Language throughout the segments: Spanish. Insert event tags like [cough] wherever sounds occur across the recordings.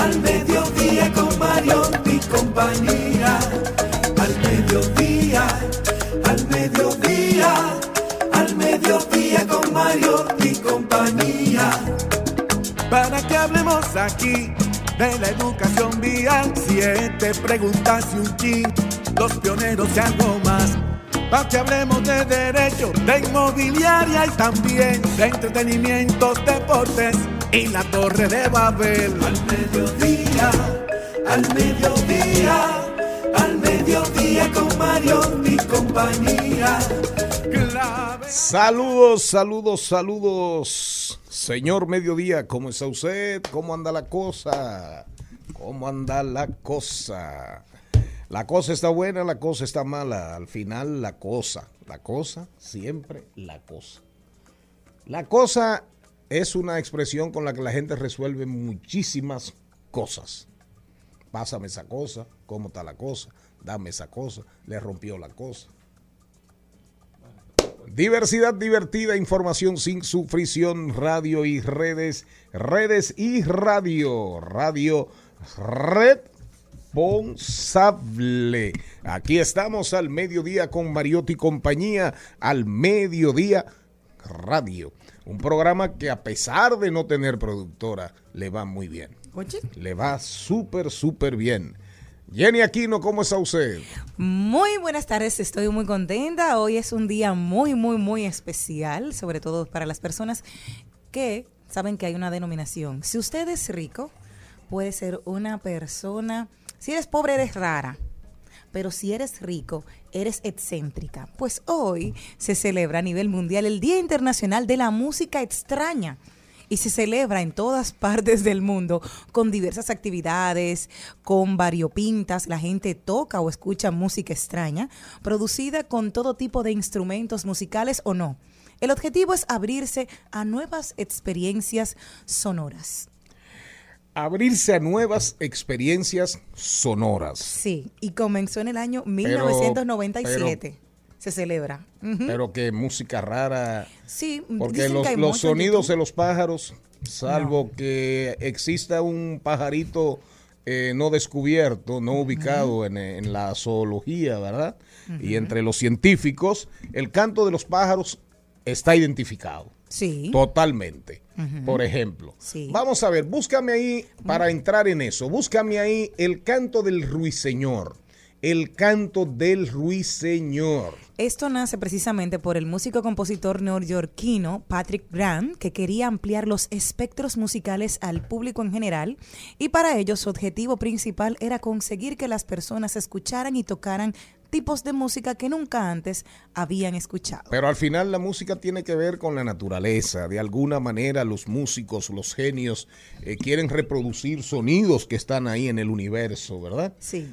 al mediodía con Mario y compañía. Al mediodía, al mediodía, al mediodía con Mario y compañía. Para que hablemos aquí de la educación vial, siete preguntas y un chin, los pioneros y algo más para que hablemos de derecho, de inmobiliaria y también de entretenimiento, deportes y la torre de Babel. Al mediodía, al mediodía, al mediodía con Mario y compañía. Saludos, saludos, saludos. Señor Mediodía, ¿cómo está usted? ¿Cómo anda la cosa? ¿Cómo anda la cosa? La cosa está buena, la cosa está mala. Al final, la cosa. La cosa, siempre la cosa. La cosa es una expresión con la que la gente resuelve muchísimas cosas. Pásame esa cosa, cómo está la cosa, dame esa cosa, le rompió la cosa. Diversidad divertida, información sin sufrición, radio y redes, redes y radio, radio, red responsable. Aquí estamos al mediodía con Mariotti y compañía, al mediodía radio. Un programa que a pesar de no tener productora, le va muy bien. Le va súper, súper bien. Jenny Aquino, ¿cómo está usted? Muy buenas tardes, estoy muy contenta. Hoy es un día muy, muy, muy especial, sobre todo para las personas que saben que hay una denominación. Si usted es rico, puede ser una persona si eres pobre, eres rara. Pero si eres rico, eres excéntrica. Pues hoy se celebra a nivel mundial el Día Internacional de la Música Extraña y se celebra en todas [laughs] partes del mundo con diversas actividades, con variopintas. La gente toca o escucha música extraña, producida con todo tipo de instrumentos musicales o no. El objetivo es abrirse a nuevas experiencias sonoras abrirse a nuevas experiencias sonoras. Sí, y comenzó en el año 1997. se celebra. Pero que música rara. Sí, porque los, sonidos de los pájaros, salvo que exista un pajarito eh, no descubierto, no ubicado en, la zoología, ¿verdad? Y entre los científicos, el canto de los pájaros está identificado. Sí. Totalmente. Por ejemplo. Vamos a ver, búscame ahí, para entrar en eso, búscame ahí el canto del ruiseñor. El canto del ruiseñor. Esto nace precisamente por el músico-compositor neoyorquino Patrick Grant, que quería ampliar los espectros musicales al público en general, y para ello su objetivo principal era conseguir que las personas escucharan y tocaran tipos de música que nunca antes habían escuchado. Pero al final la música tiene que ver con la naturaleza. De alguna manera los músicos, los genios, eh, quieren reproducir sonidos que están ahí en el universo, ¿verdad? Sí.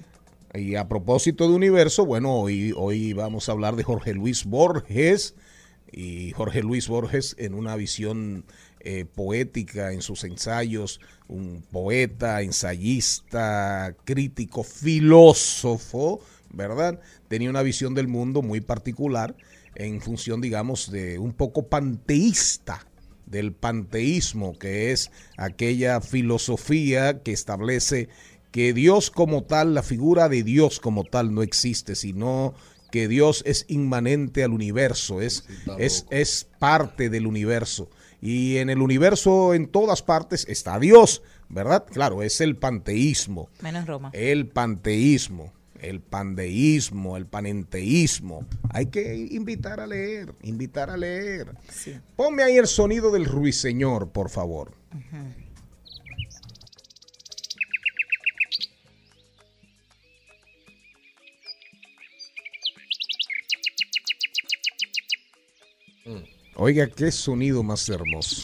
Y a propósito de universo, bueno, hoy, hoy vamos a hablar de Jorge Luis Borges. Y Jorge Luis Borges en una visión eh, poética en sus ensayos, un poeta, ensayista, crítico, filósofo, ¿verdad? Tenía una visión del mundo muy particular en función, digamos, de un poco panteísta, del panteísmo, que es aquella filosofía que establece que Dios como tal, la figura de Dios como tal no existe, sino que Dios es inmanente al universo, es, es, es parte del universo. Y en el universo, en todas partes, está Dios, ¿verdad? Claro, es el panteísmo. Menos Roma. El panteísmo, el pandeísmo, el panenteísmo. Hay que invitar a leer, invitar a leer. Sí. Ponme ahí el sonido del ruiseñor, por favor. Oiga, qué sonido más hermoso.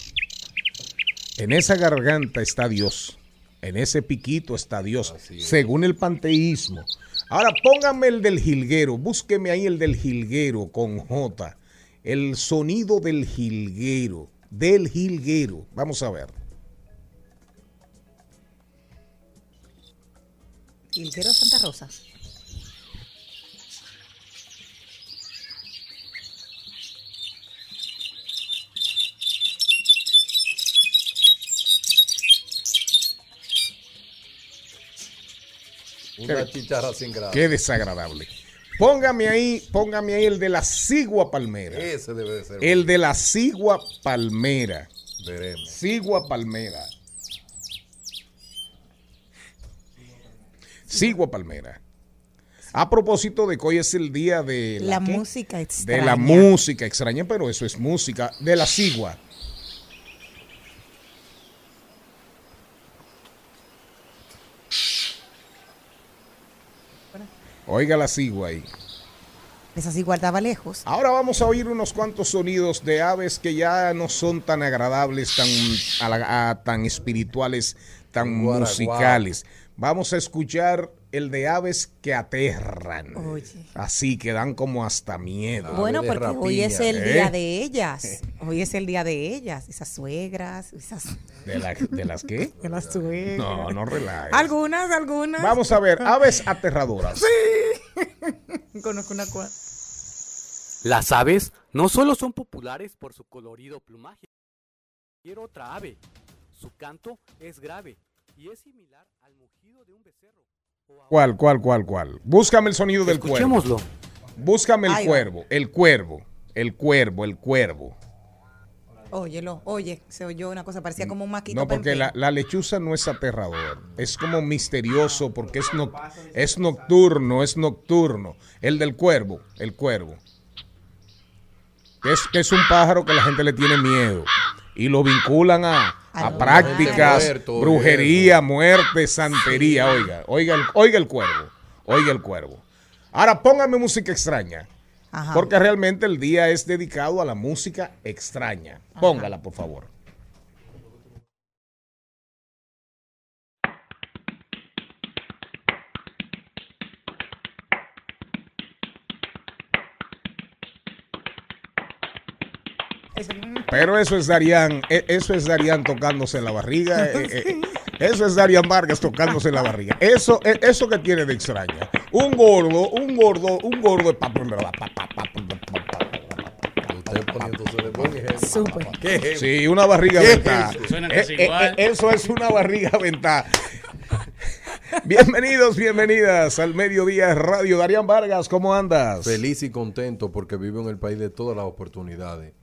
En esa garganta está Dios. En ese piquito está Dios, según el panteísmo. Ahora póngame el del jilguero, búsqueme ahí el del jilguero con J. El sonido del jilguero, del jilguero. Vamos a ver. Hilguero Santa Rosa. Una chicharra sin grasa. Qué desagradable. Póngame ahí, póngame ahí el de la cigua palmera. Ese debe de ser. El de la cigua palmera. Veremos. Sigua palmera. Sigua palmera. A propósito de que hoy es el día de La ¿qué? música extraña. De la música extraña, pero eso es música. De la sigua. Oiga la sigua ahí. Esa sí guardaba lejos. Ahora vamos a oír unos cuantos sonidos de aves que ya no son tan agradables, tan, a la- a- tan espirituales, tan musicales. Vamos a escuchar el de aves que aterran. Oye. Así que dan como hasta miedo. Bueno, porque hoy es el ¿eh? día de ellas. Hoy es el día de ellas. Esas suegras, esas ¿De, la- de las qué? [laughs] de las suegras. No, no relajes. Algunas, algunas. Vamos a ver, aves aterradoras. [laughs] Conozco una cual. Las aves no solo son populares por su colorido plumaje. Cualquier otra ave. Su canto es grave y es similar al mugido de un becerro. ¿Cuál, cuál, cuál, cuál? Búscame el sonido del cuervo. Escuchémoslo. Búscame el cuervo, el cuervo, el cuervo, el cuervo. Óyelo, oye, se oyó una cosa, parecía como un maquito. No, porque la, la lechuza no es aterrador. Es como misterioso porque es, no- es nocturno, es nocturno. El del cuervo, el cuervo. Es, que es un pájaro que la gente le tiene miedo. Y lo vinculan a, a prácticas, muerto, brujería, muerte, santería. Oiga, oiga el, oiga el cuervo, oiga el cuervo. Ahora póngame música extraña. Ajá. Porque realmente el día es dedicado a la música extraña. Póngala, por favor. Pero eso es Darían, e- eso es Darían tocándose en la barriga. eh, eh, Eso es Darían Vargas tocándose en la barriga. Eso, eh, eso que tiene de extraña. Un gordo, un gordo, un gordo de. Súper. Sí, una barriga ¿Qué ventada. Eh, eh, eh, eso es una barriga ventada. Bienvenidos, bienvenidas al Mediodía Radio. Darían Vargas, ¿cómo andas? Feliz y contento porque vivo en el país de todas las oportunidades.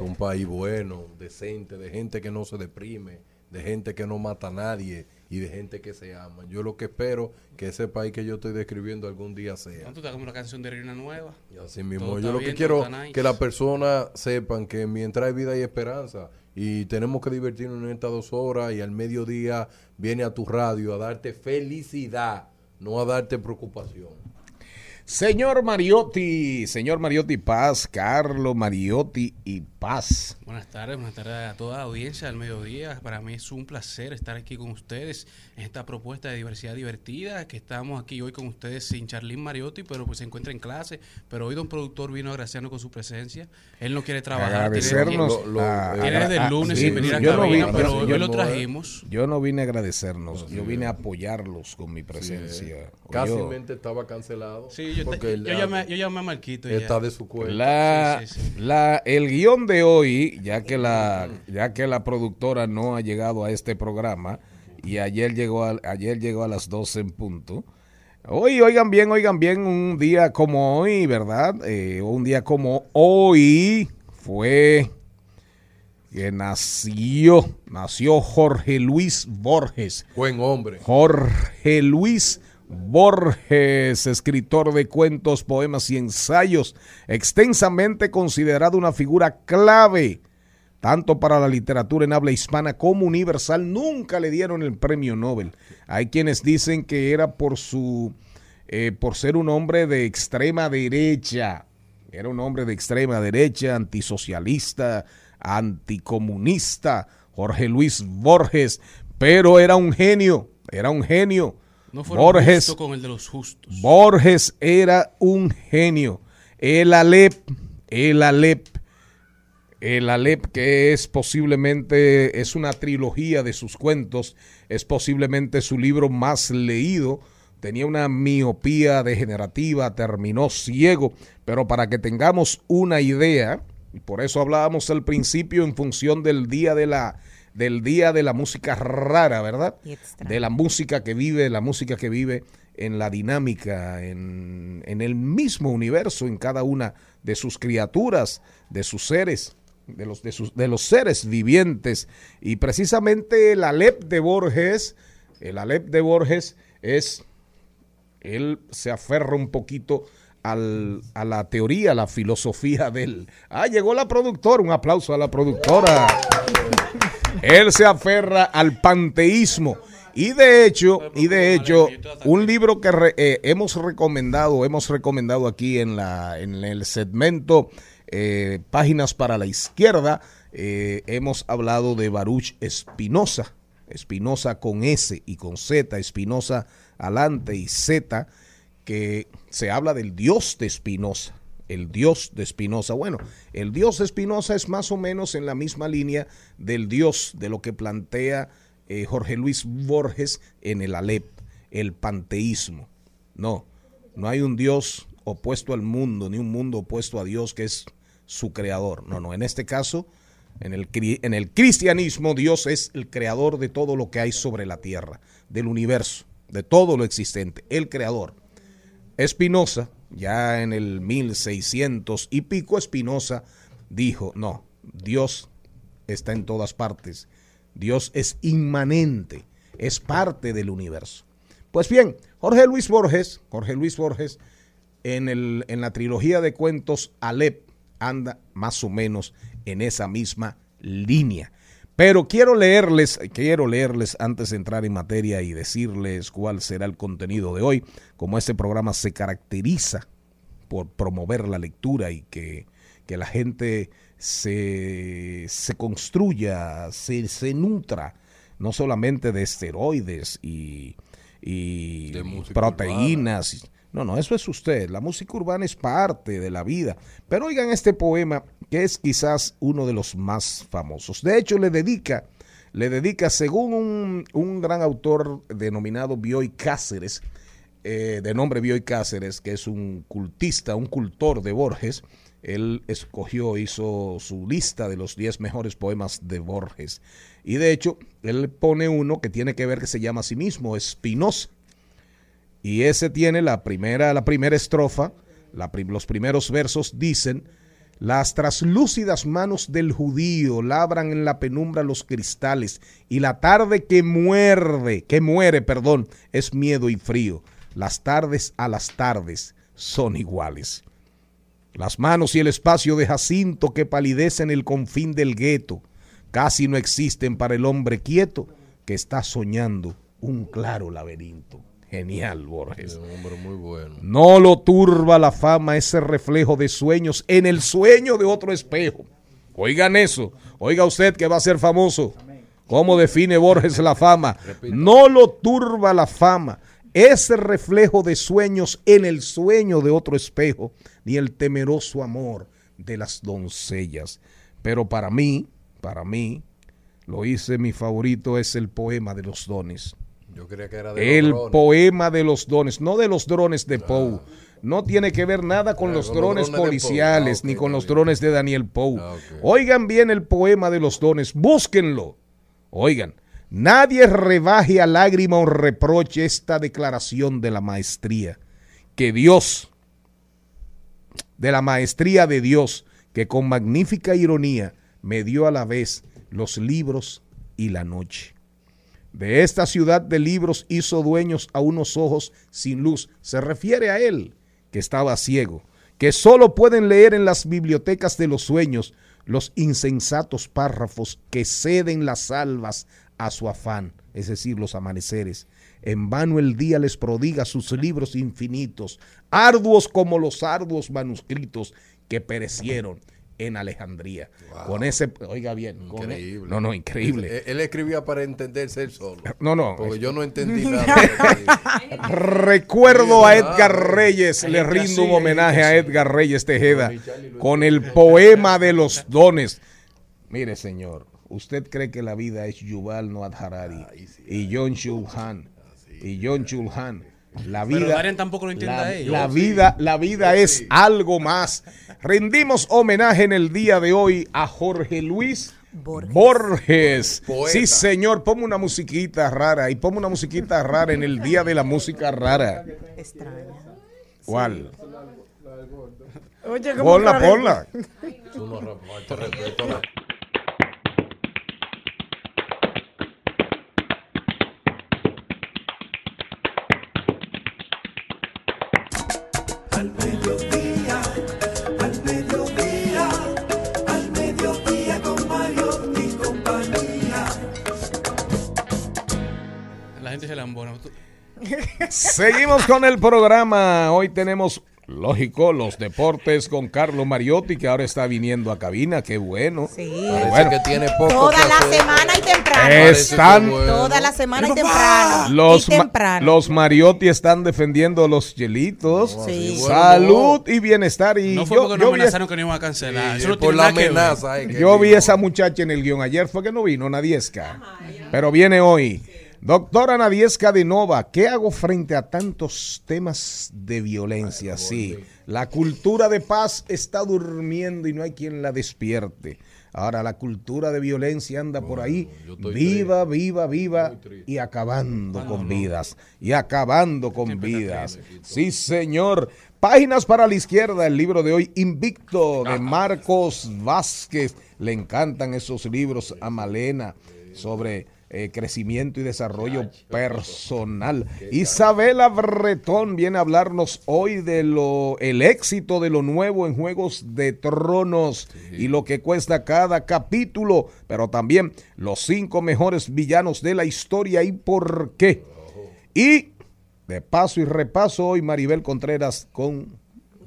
Es un país bueno, decente, de gente que no se deprime, de gente que no mata a nadie y de gente que se ama. Yo lo que espero que ese país que yo estoy describiendo algún día sea. ¿Cuánto te como una canción de Reina Nueva? Y así mismo, Todo yo lo que bien, quiero nice. que las personas sepan que mientras hay vida hay esperanza y tenemos que divertirnos en estas dos horas y al mediodía viene a tu radio a darte felicidad, no a darte preocupación. Señor Mariotti, señor Mariotti Paz, Carlo Mariotti y Paz. Buenas tardes, buenas tardes a toda la audiencia del mediodía. Para mí es un placer estar aquí con ustedes en esta propuesta de diversidad divertida, que estamos aquí hoy con ustedes sin Charlín Mariotti, pero pues se encuentra en clase. Pero hoy don productor vino a agraciarnos con su presencia. Él no quiere trabajar. tiene- Agradecernos. Lo- lo- a- eh, Tiene desde a- el lunes sí, sin venir a yo no cabina, vine- pero yo- hoy lo trajimos. Yo no vine a agradecernos, yo vine a apoyarlos con mi presencia. Casi Yo- estaba cancelado. Sí, yo, te- yo, llamé, yo llamé a Marquito. ya. está de su cuenta. La, Sí, sí, sí. la- el guion de hoy, ya que la, ya que la productora no ha llegado a este programa y ayer llegó a, ayer llegó a las 12 en punto. Hoy, oigan bien, oigan bien, un día como hoy, ¿verdad? Eh, un día como hoy fue que nació, nació Jorge Luis Borges. Buen hombre. Jorge Luis Borges, escritor de cuentos, poemas y ensayos, extensamente considerado una figura clave tanto para la literatura en habla hispana como universal. Nunca le dieron el premio Nobel. Hay quienes dicen que era por su eh, por ser un hombre de extrema derecha. Era un hombre de extrema derecha, antisocialista, anticomunista, Jorge Luis Borges, pero era un genio, era un genio. No Borges, con el de los justos. Borges era un genio. El Alep, el Alep, el Alep que es posiblemente, es una trilogía de sus cuentos, es posiblemente su libro más leído. Tenía una miopía degenerativa, terminó ciego, pero para que tengamos una idea, y por eso hablábamos al principio en función del día de la del día de la música rara, ¿verdad? De la música que vive, la música que vive en la dinámica, en, en el mismo universo, en cada una de sus criaturas, de sus seres, de los, de sus, de los seres vivientes. Y precisamente el Alep de Borges, el Alep de Borges es, él se aferra un poquito al- a la teoría, a la filosofía del... Ah, llegó la productora, un aplauso a la productora. Él se aferra al panteísmo. Y de hecho, y de hecho, un libro que re- eh, hemos recomendado, hemos recomendado aquí en la en el segmento eh, Páginas para la Izquierda, eh, hemos hablado de Baruch Espinosa, Espinosa con S y con Z, Espinosa alante y Z, que se habla del Dios de Espinosa el Dios de Spinoza. Bueno, el Dios de Spinoza es más o menos en la misma línea del Dios de lo que plantea eh, Jorge Luis Borges en el Alep, el panteísmo. No, no hay un Dios opuesto al mundo, ni un mundo opuesto a Dios que es su creador. No, no, en este caso, en el, en el cristianismo, Dios es el creador de todo lo que hay sobre la tierra, del universo, de todo lo existente, el creador. Espinosa, ya en el 1600 y pico, Espinosa dijo, no, Dios está en todas partes, Dios es inmanente, es parte del universo. Pues bien, Jorge Luis Borges, Jorge Luis Borges, en, el, en la trilogía de cuentos Alep, anda más o menos en esa misma línea. Pero quiero leerles, quiero leerles antes de entrar en materia y decirles cuál será el contenido de hoy. Como este programa se caracteriza por promover la lectura y que, que la gente se, se construya, se, se nutra, no solamente de esteroides y, y De proteínas. No, no, eso es usted. La música urbana es parte de la vida. Pero oigan este poema que es quizás uno de los más famosos. De hecho, le dedica, le dedica, según un, un gran autor denominado Bioy Cáceres, eh, de nombre Bioy Cáceres, que es un cultista, un cultor de Borges, él escogió, hizo su lista de los 10 mejores poemas de Borges. Y de hecho, él pone uno que tiene que ver que se llama a sí mismo Espinosa. Y ese tiene la primera, la primera estrofa, los primeros versos dicen, las traslúcidas manos del judío labran en la penumbra los cristales y la tarde que muerde, que muere, perdón, es miedo y frío. Las tardes a las tardes son iguales. Las manos y el espacio de Jacinto que palidecen el confín del gueto casi no existen para el hombre quieto que está soñando un claro laberinto. Genial, Borges. Es un hombre muy bueno. No lo turba la fama ese reflejo de sueños en el sueño de otro espejo. Oigan eso. Oiga usted que va a ser famoso. ¿Cómo define Borges la fama? No lo turba la fama. Ese reflejo de sueños en el sueño de otro espejo, ni el temeroso amor de las doncellas. Pero para mí, para mí, lo hice mi favorito es el poema de los dones. Yo creía que era de El los poema de los dones, no de los drones de Poe. No tiene que ver nada con Ah, los drones policiales Ah, ni con los drones de Daniel Poe. Ah. Oigan bien el poema de los dones, búsquenlo. Oigan, nadie rebaje a lágrima o reproche esta declaración de la maestría. Que Dios, de la maestría de Dios, que con magnífica ironía me dio a la vez los libros y la noche. De esta ciudad de libros hizo dueños a unos ojos sin luz. Se refiere a él, que estaba ciego, que solo pueden leer en las bibliotecas de los sueños los insensatos párrafos que ceden las almas a su afán, es decir, los amaneceres. En vano el día les prodiga sus libros infinitos, arduos como los arduos manuscritos que perecieron en Alejandría. Con ese, oiga bien, con- e- Increíble. no, no, increíble. Él, él escribía para entenderse él solo. [laughs] No, no. Porque yo no entendí [laughs] nada. [laughs] Recuerdo a Edgar. Reyes, le rindo un homenaje a. Edgar Reyes Tejeda con el poema de los dones. Mire, señor, ¿usted cree que la vida es Yuval Noah Harari y John Chulhan? Y John Chulhan. La Pero vida, Darren tampoco lo entiende la, a ellos. la vida, la vida es algo más. Rendimos homenaje en el día de hoy a Jorge Luis Borges. Borges. Poeta. Sí, señor, ponme una musiquita rara y ponme una musiquita rara en el día de la música rara. Extraña. ¿Cuál? Oye, Ponla, ponla. Al mediodía, al mediodía, al mediodía con Mario y compañía. La gente se lambona. Seguimos con el programa. Hoy tenemos, lógico, los deportes con Carlos Mariotti, que ahora está viniendo a cabina. Qué bueno. Sí. Parece Bueno. que tiene poco Toda que la semana y temprano. Están- bueno. Toda la semana y temprano. Los, y ma- los Mariotti están defendiendo los hielitos. Sí. bueno, Salud y bienestar. Y no fue yo, porque yo nos amenazaron que nos iban a cancelar. Sí, no por la amenaza. que yo vi esa muchacha en el guion ayer. Fue que no vino Nadiesca. Pero viene hoy. Doctora Nadiesca de Nova, ¿qué hago frente a tantos temas de violencia? Sí, la cultura de paz está durmiendo y no hay quien la despierte. Ahora la cultura de violencia anda por ahí, viva, viva, viva y acabando con vidas. Y acabando con Siempre vidas. Sí, señor. Páginas para la izquierda, el libro de hoy, Invicto, de [laughs] Marcos Vázquez. Le encantan esos libros a Malena sobre eh, crecimiento y desarrollo personal. Isabela Bretón viene a hablarnos hoy de lo el éxito de lo nuevo en Juegos de Tronos y lo que cuesta cada capítulo, pero también los cinco mejores villanos de la historia y por qué. Y de paso y repaso hoy Maribel Contreras con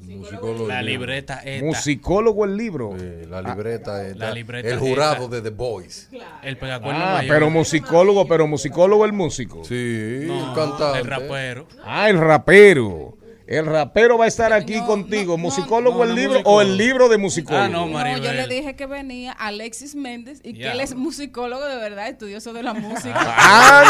Musicólogo. La libreta esta. musicólogo el libro. Sí, la libreta, esta, la libreta el jurado esta. de The Boys. El pegacuerno Ah, mayor. pero musicólogo, pero musicólogo el músico. Sí, No, el cantante. El rapero. Ah, el rapero. El rapero va a estar aquí No, contigo. no, ¿Musicólogo no, el libro musicólogo. o el libro de musicólogo? Ah, no, No, Maribel. yo le dije que venía Alexis Méndez y que Ya. él es musicólogo de verdad, estudioso de la [laughs] música.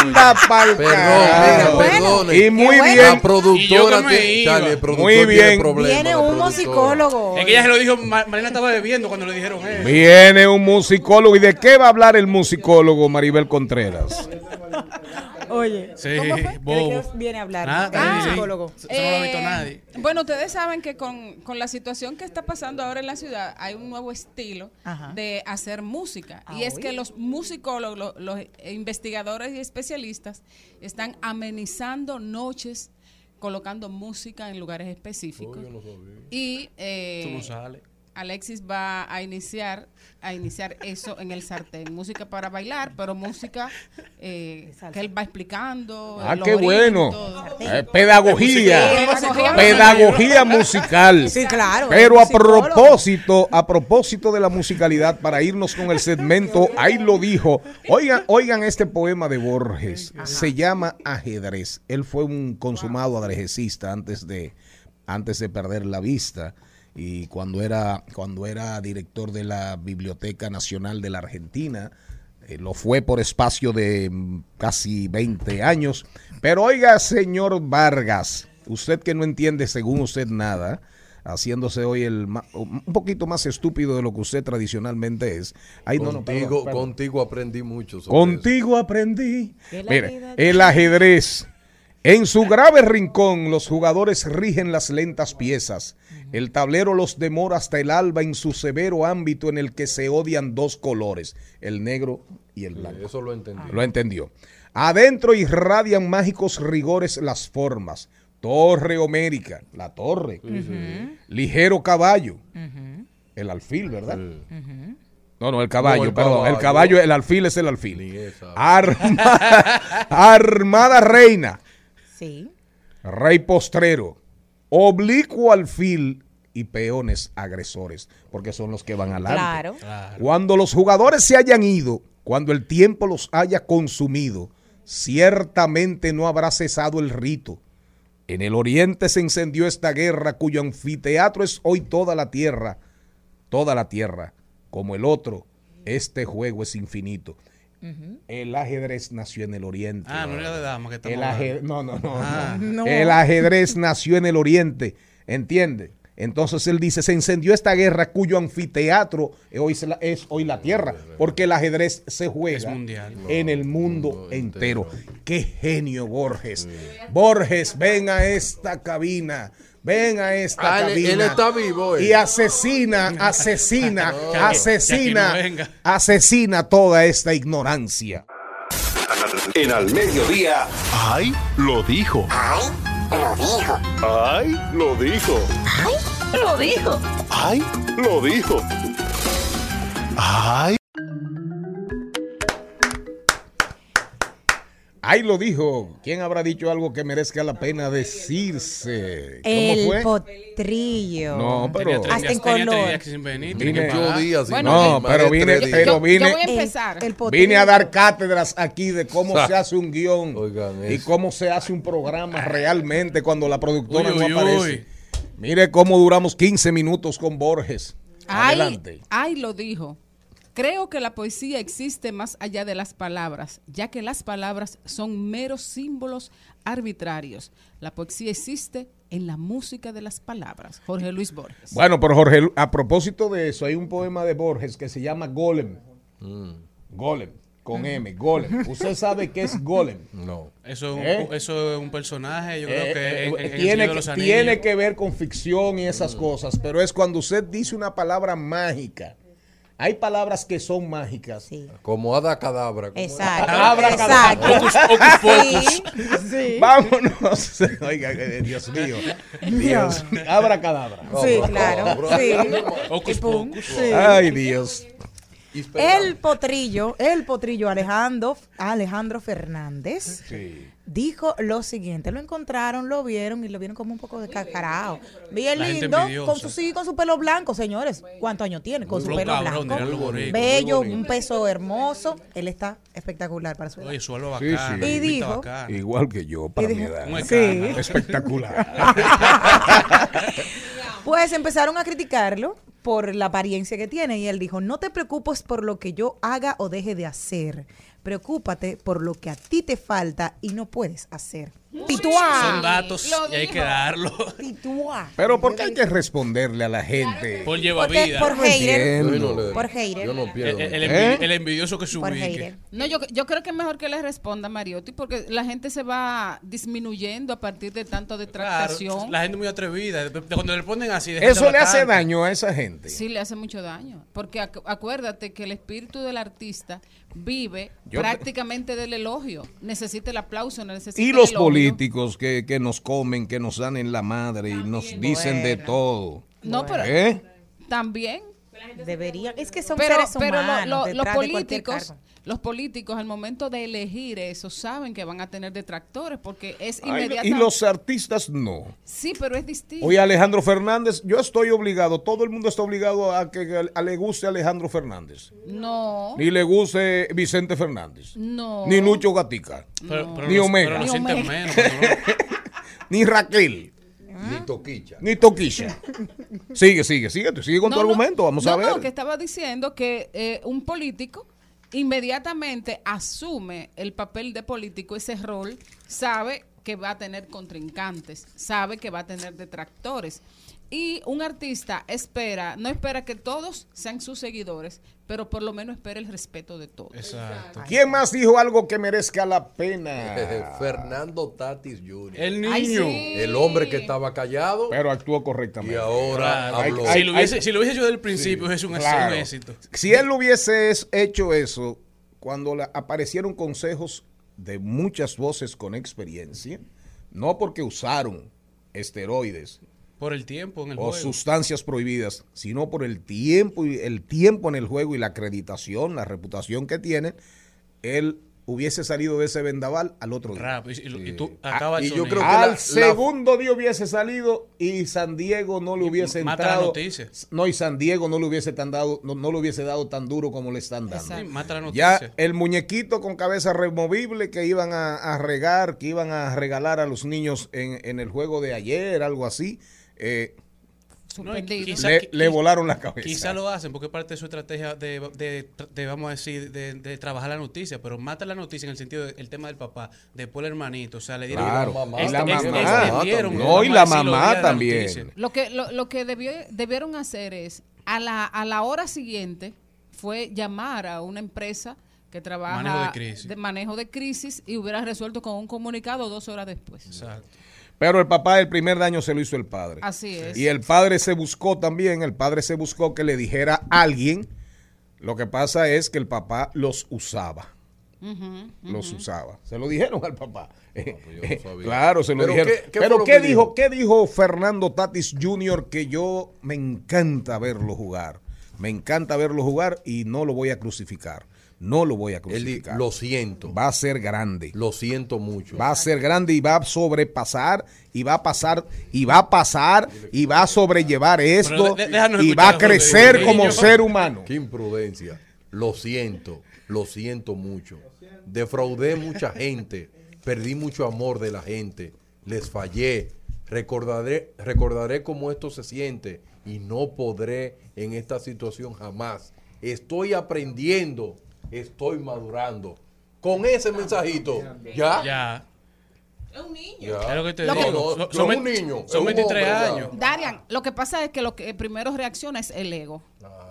Anda pa'l Perdón, perdone. Y muy bueno. bien. La productora Y yo que me tiene, iba. Charlie, el productor Muy bien. Viene un musicólogo. Es que ella se lo dijo, Ma- Marina estaba bebiendo cuando le dijeron eso. Viene un musicólogo. ¿Y de qué va a hablar el musicólogo Maribel Contreras? [laughs] Oye, Sí, ¿cómo fue? ¿De bobo. qué viene a hablar? Nada, ¿Qué sí. musicólogo? Eso no lo ha visto Eh, nadie. Bueno, ustedes saben que con, con la situación que está pasando ahora en la ciudad, hay un nuevo estilo Ajá. de hacer música. Ah, y es oye. que los musicólogos, lo- los, investigadores y especialistas están amenizando noches colocando música en lugares específicos. Y eh, Tú no sales. Alexis va a iniciar a iniciar eso en el sartén. Música para bailar, pero música eh, que él va explicando. Ah, qué bueno. Eh, pedagogía. Pedagogía Pedagogía musical. Sí, claro. Pero a propósito, a propósito de la musicalidad, para irnos con el segmento, ahí lo dijo. Oigan, oigan este poema de Borges. Se llama Ajedrez. Él fue un consumado ajedrecista antes de, antes de perder la vista. Y cuando era, cuando era director de la Biblioteca Nacional de la Argentina, eh, lo fue por espacio de mm, casi 20 años. Pero oiga, señor Vargas, usted que no entiende según usted nada, haciéndose hoy el ma- un poquito más estúpido de lo que usted tradicionalmente es. Ay, no, no, contigo, perdón, perdón. contigo aprendí mucho. sobre Contigo aprendí. Vida- el ajedrez. En su grave rincón, los jugadores rigen las lentas piezas. El tablero los demora hasta el alba en su severo ámbito en el que se odian dos colores, el negro y el blanco. Eso lo entendí. Lo entendió. Adentro irradian mágicos rigores las formas. Torre homérica, la torre. Ligero caballo, el alfil, ¿verdad? No, no, el caballo, No, el perdón. El caballo. el alfil es el alfil. Arma- [laughs] armada reina, Sí. rey postrero, oblicuo alfil y peones agresores, porque son los que van adelante. Claro. Claro. Cuando los jugadores se hayan ido, cuando el tiempo los haya consumido, ciertamente no habrá cesado el rito. En el oriente se encendió esta guerra cuyo anfiteatro es hoy toda la tierra, toda la tierra. Como el otro, este juego es infinito. El ajedrez nació en el oriente. Ah, no era de dama que estamos El ajedrez, no, no, no, Ah. no. [laughs] No. El ajedrez nació en el oriente, ¿entiende? Entonces él dice, se encendió esta guerra cuyo anfiteatro es hoy, se la- es hoy la tierra, porque el ajedrez se juega Es mundial. en el mundo mundo entero. entero. Qué genio Borges. Borges, ven a esta cabina. Ven a esta Ah, él- cabina. él está vivo, eh. Y asesina, [laughs] asesina, [laughs] asesina, que no asesina toda esta ignorancia. En al mediodía. ¡Ay! Lo dijo. ¡Ay! Lo dijo. ¡Ay! Lo dijo. Lo dijo. ¡Ay! Lo dijo. ¡Ay! Ahí lo dijo. ¿Quién habrá dicho algo que merezca la pena decirse? ¿Cómo El fue? potrillo. No, pero- Tenía Hasta en color. días sin venir. Vine- Yo días Bueno, No, pero vine- pero vine- yo voy a El- empezar. el potrillo. Vine a dar cátedras aquí de cómo se hace un guion Oigan y cómo se hace un programa realmente cuando la productora Uy, no aparece. uy. Mire cómo duramos 15 minutos con Borges. Ay, Adelante. ay, lo dijo. Creo que la poesía existe más allá de las palabras, ya que las palabras son meros símbolos arbitrarios. La poesía existe en la música de las palabras. Jorge Luis Borges. Bueno, pero Jorge, a propósito de eso, hay un poema de Borges que se llama Golem. Mm, Golem, con M, Golem. ¿Usted sabe qué es Golem? no. Eso, es un, ¿Eh? eso es un personaje, yo creo Eh, que eh, en- en- tiene, que, tiene ver con ficción y esas cosas, pero es cuando usted dice una palabra mágica. Hay palabras que son mágicas. Sí. Como Ada Cadabra. Exacto. Abra Exacto. Hocus- hocus pocus. Sí, sí. Vámonos. [laughs] Oiga, Dios mío. Dios. Abra cadabra. Sí, claro. cadabra. Sí. Pocus. sí. Ay, Dios. El potrillo, el potrillo Alejandro, Alejandro Fernández Sí. Dijo lo siguiente, lo encontraron, lo vieron y lo vieron como un poco de cacarao. Bien lindo, con su sí, con su pelo blanco, señores. ¿Cuántos años tiene? Con su pelo cabrón, blanco. Bello, un peso hermoso. Él está espectacular para su edad. Oye, suelo Sí, bacano. sí. Y dijo-. Igual que yo, para mi edad. Sí. [laughs] Espectacular. [laughs] Pues empezaron a criticarlo por la apariencia que tiene y él dijo, no te preocupes por lo que yo haga o deje de hacer, preocúpate por lo que a ti te falta y no puedes hacer. Tituá. Son datos y hay que darlo. Tituá. Pero ¿por qué hay que responderle a la gente? Por lleva Porque- vida. por hater. No Por hater. Yo no pierdo. El, el ¿Eh? el envidioso que hater. No, yo, yo creo que es mejor que le responda Mariotti porque la gente se va disminuyendo a partir de tanta Claro, detractación. la gente muy atrevida. Cuando le ponen así. de Eso le hace daño a esa gente. Sí, le hace mucho daño. Porque acu- acuérdate que el espíritu del artista vive Yo- prácticamente del elogio. Necesita el aplauso, necesita Y el los elogio. Políticos que, que nos comen, que nos dan en la madre y nos dicen de todo. No, pero, ¿Eh? también. Deberían, es que son Pero, seres pero lo- humanos lo- los políticos, los políticos al momento de elegir eso saben que van a tener detractores porque es Ay, inmediatamente. y los artistas no. Sí, pero es distinto. Oye, Alejandro Fernández, yo estoy obligado, todo el mundo está obligado a que a- le guste Alejandro Fernández. No, Ni le guste Vicente Fernández. no. Ni Lucho Gatica. Pero, pero Ni Omega. pero lo Ni sienten Omega. menos. pero no- [laughs] Ni Raquel. Ni toquicha. Ni Toquisha. [laughs] Sigue, sigue, sigue. Sigue con No, tu no. argumento. Vamos a No, no, que ver. estaba diciendo que eh, un político inmediatamente asume el papel de político, ese rol, sabe que va a tener contrincantes, sabe que va a tener detractores. Y un artista espera, no espera que todos sean sus seguidores, pero por lo menos espera el respeto de todos. Exacto. ¿Quién más dijo algo que merezca la pena? [laughs] Fernando Tatis Jr. El niño. Ay, sí. El hombre que estaba callado Pero actuó y correctamente. ahora Claro. habló. Si, lo hubiese, si lo hubiese hecho desde el principio, es un, Claro. éxito. Si él hubiese es- hecho eso, cuando la- aparecieron consejos de muchas voces con experiencia, no porque usaron esteroides Por el tiempo en el o juego. sustancias prohibidas, sino por el tiempo y el tiempo en el juego y la acreditación, la reputación que tienen, él hubiese salido de ese vendaval al otro día. Y, y- y tú Ah, acabas y el yo creo que Al la- la- segundo día hubiese salido y San Diego no le hubiese mata la entrado. noticia. No, y San Diego no le hubiese tan dado, no, no le hubiese dado tan duro como le están dando. Exacto. Sí, mata la Ya el muñequito con cabeza removible que iban a, a regar, que iban a regalar a los niños en, en el juego de ayer, algo así, eh, No, quizá- le, volaron la cabeza. Quizá lo hacen porque es parte de su estrategia de, de- de, vamos a decir, de, de trabajar la noticia, pero mata la noticia en el sentido del tema del papá, después el hermanito, o sea, le dieron... Claro, mamá y la mamá. No, y a la mamá la también. Lo que, lo, lo que debió, debieron hacer es, a la, a la hora siguiente, fue llamar a una empresa que trabaja Manejo de crisis. de manejo de crisis y hubiera resuelto con un comunicado dos horas después. Exacto. Pero el papá el primer daño se lo hizo el padre. Así es. Y el padre se buscó también, el padre se buscó que le dijera a alguien. Lo que pasa es que el papá los usaba. Los usaba. Se lo dijeron al papá. pues yo no [laughs] sabía. claro, se lo Pero dijeron. ¿qué- qué Pero ¿qué que dijo, dijo? ¿qué dijo Fernando Tatis Jr. que yo me encanta verlo jugar? Me encanta verlo jugar y no lo voy a crucificar. No lo voy a Él crucificar. lo siento. Va a ser grande. Lo siento mucho. Va a ser grande y va a sobrepasar y va a pasar y va a pasar y va a sobrellevar esto de- y va a crecer como ser humano. Qué imprudencia. Lo siento, lo siento mucho. Defraudé mucha gente, perdí mucho amor de la gente, les fallé. Recordaré, recordaré cómo esto se siente y no podré en esta situación jamás. Estoy aprendiendo, estoy madurando. Con ese mensajito, ¿ya? Ya. Ya. Es lo que te No, digo. no, Son- no son es un niño, Son un 23 hombre ya. años. Darian, lo que pasa es que lo que primero reacciona es el ego.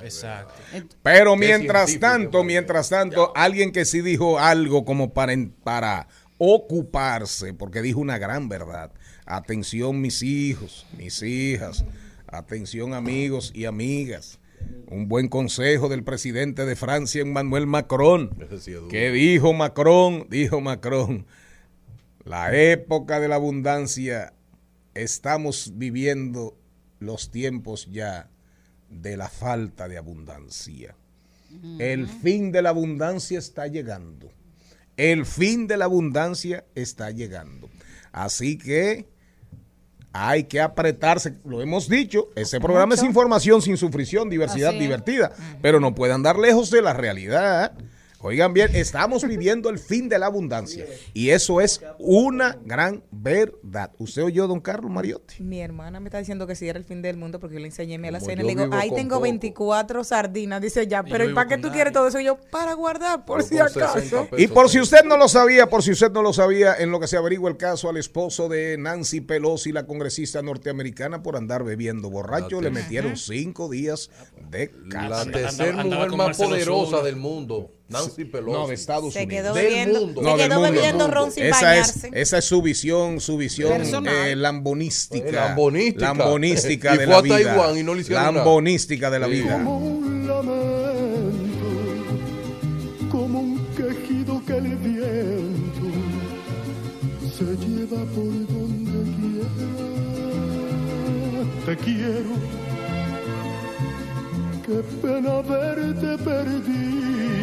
Exacto. Pero mientras tanto, mientras tanto, alguien que sí dijo algo como para, para ocuparse, porque dijo una gran verdad. Atención mis hijos, mis hijas, atención amigos y amigas. Un buen consejo del presidente de Francia, Emmanuel Macron. ¿Qué dijo Macron? Dijo Macron, la época de la abundancia, estamos viviendo los tiempos ya de la falta de abundancia. El fin de la abundancia está llegando. El fin de la abundancia está llegando. Así que hay que apretarse. Lo hemos dicho, ese programa es información sin sufrición, diversidad Así es. divertida, pero no puede andar lejos de la realidad. Oigan bien, estamos [laughs] viviendo el fin de la abundancia y eso es una gran verdad. ¿Usted oyó, don Carlos Mariotti? Mi hermana me está diciendo que si era el fin del mundo porque yo le enseñé Como alacena. yo Le digo, ahí tengo poco. 24 sardinas. Dice ya, pero ¿y para qué tú quieres todo eso? Y yo, para guardar, por Pero si con 60 acaso. Y por si usted no lo sabía, por si usted no lo sabía, en lo que se averigua el caso al esposo de Nancy Pelosi, la congresista norteamericana, por andar bebiendo borracho, La le metieron cinco días de La cárcel. tercera andaba- andaba mujer más poderosa del mundo, Nancy Pelosi. No, de Estados Se Unidos. quedó Del bebiendo, mundo. se No, del quedó mundo. bebiendo Del ron sin Esa es, bañarse. esa es su visión, su visión eh, lambonística. Eh, lambonística. lambonística Y de fue la a vida. Taiwán y no le hicieron nada. lambonística de la vida. un lamento, como un quejido que el viento se lleva por donde quiera. Te quiero, Qué pena verte perdido.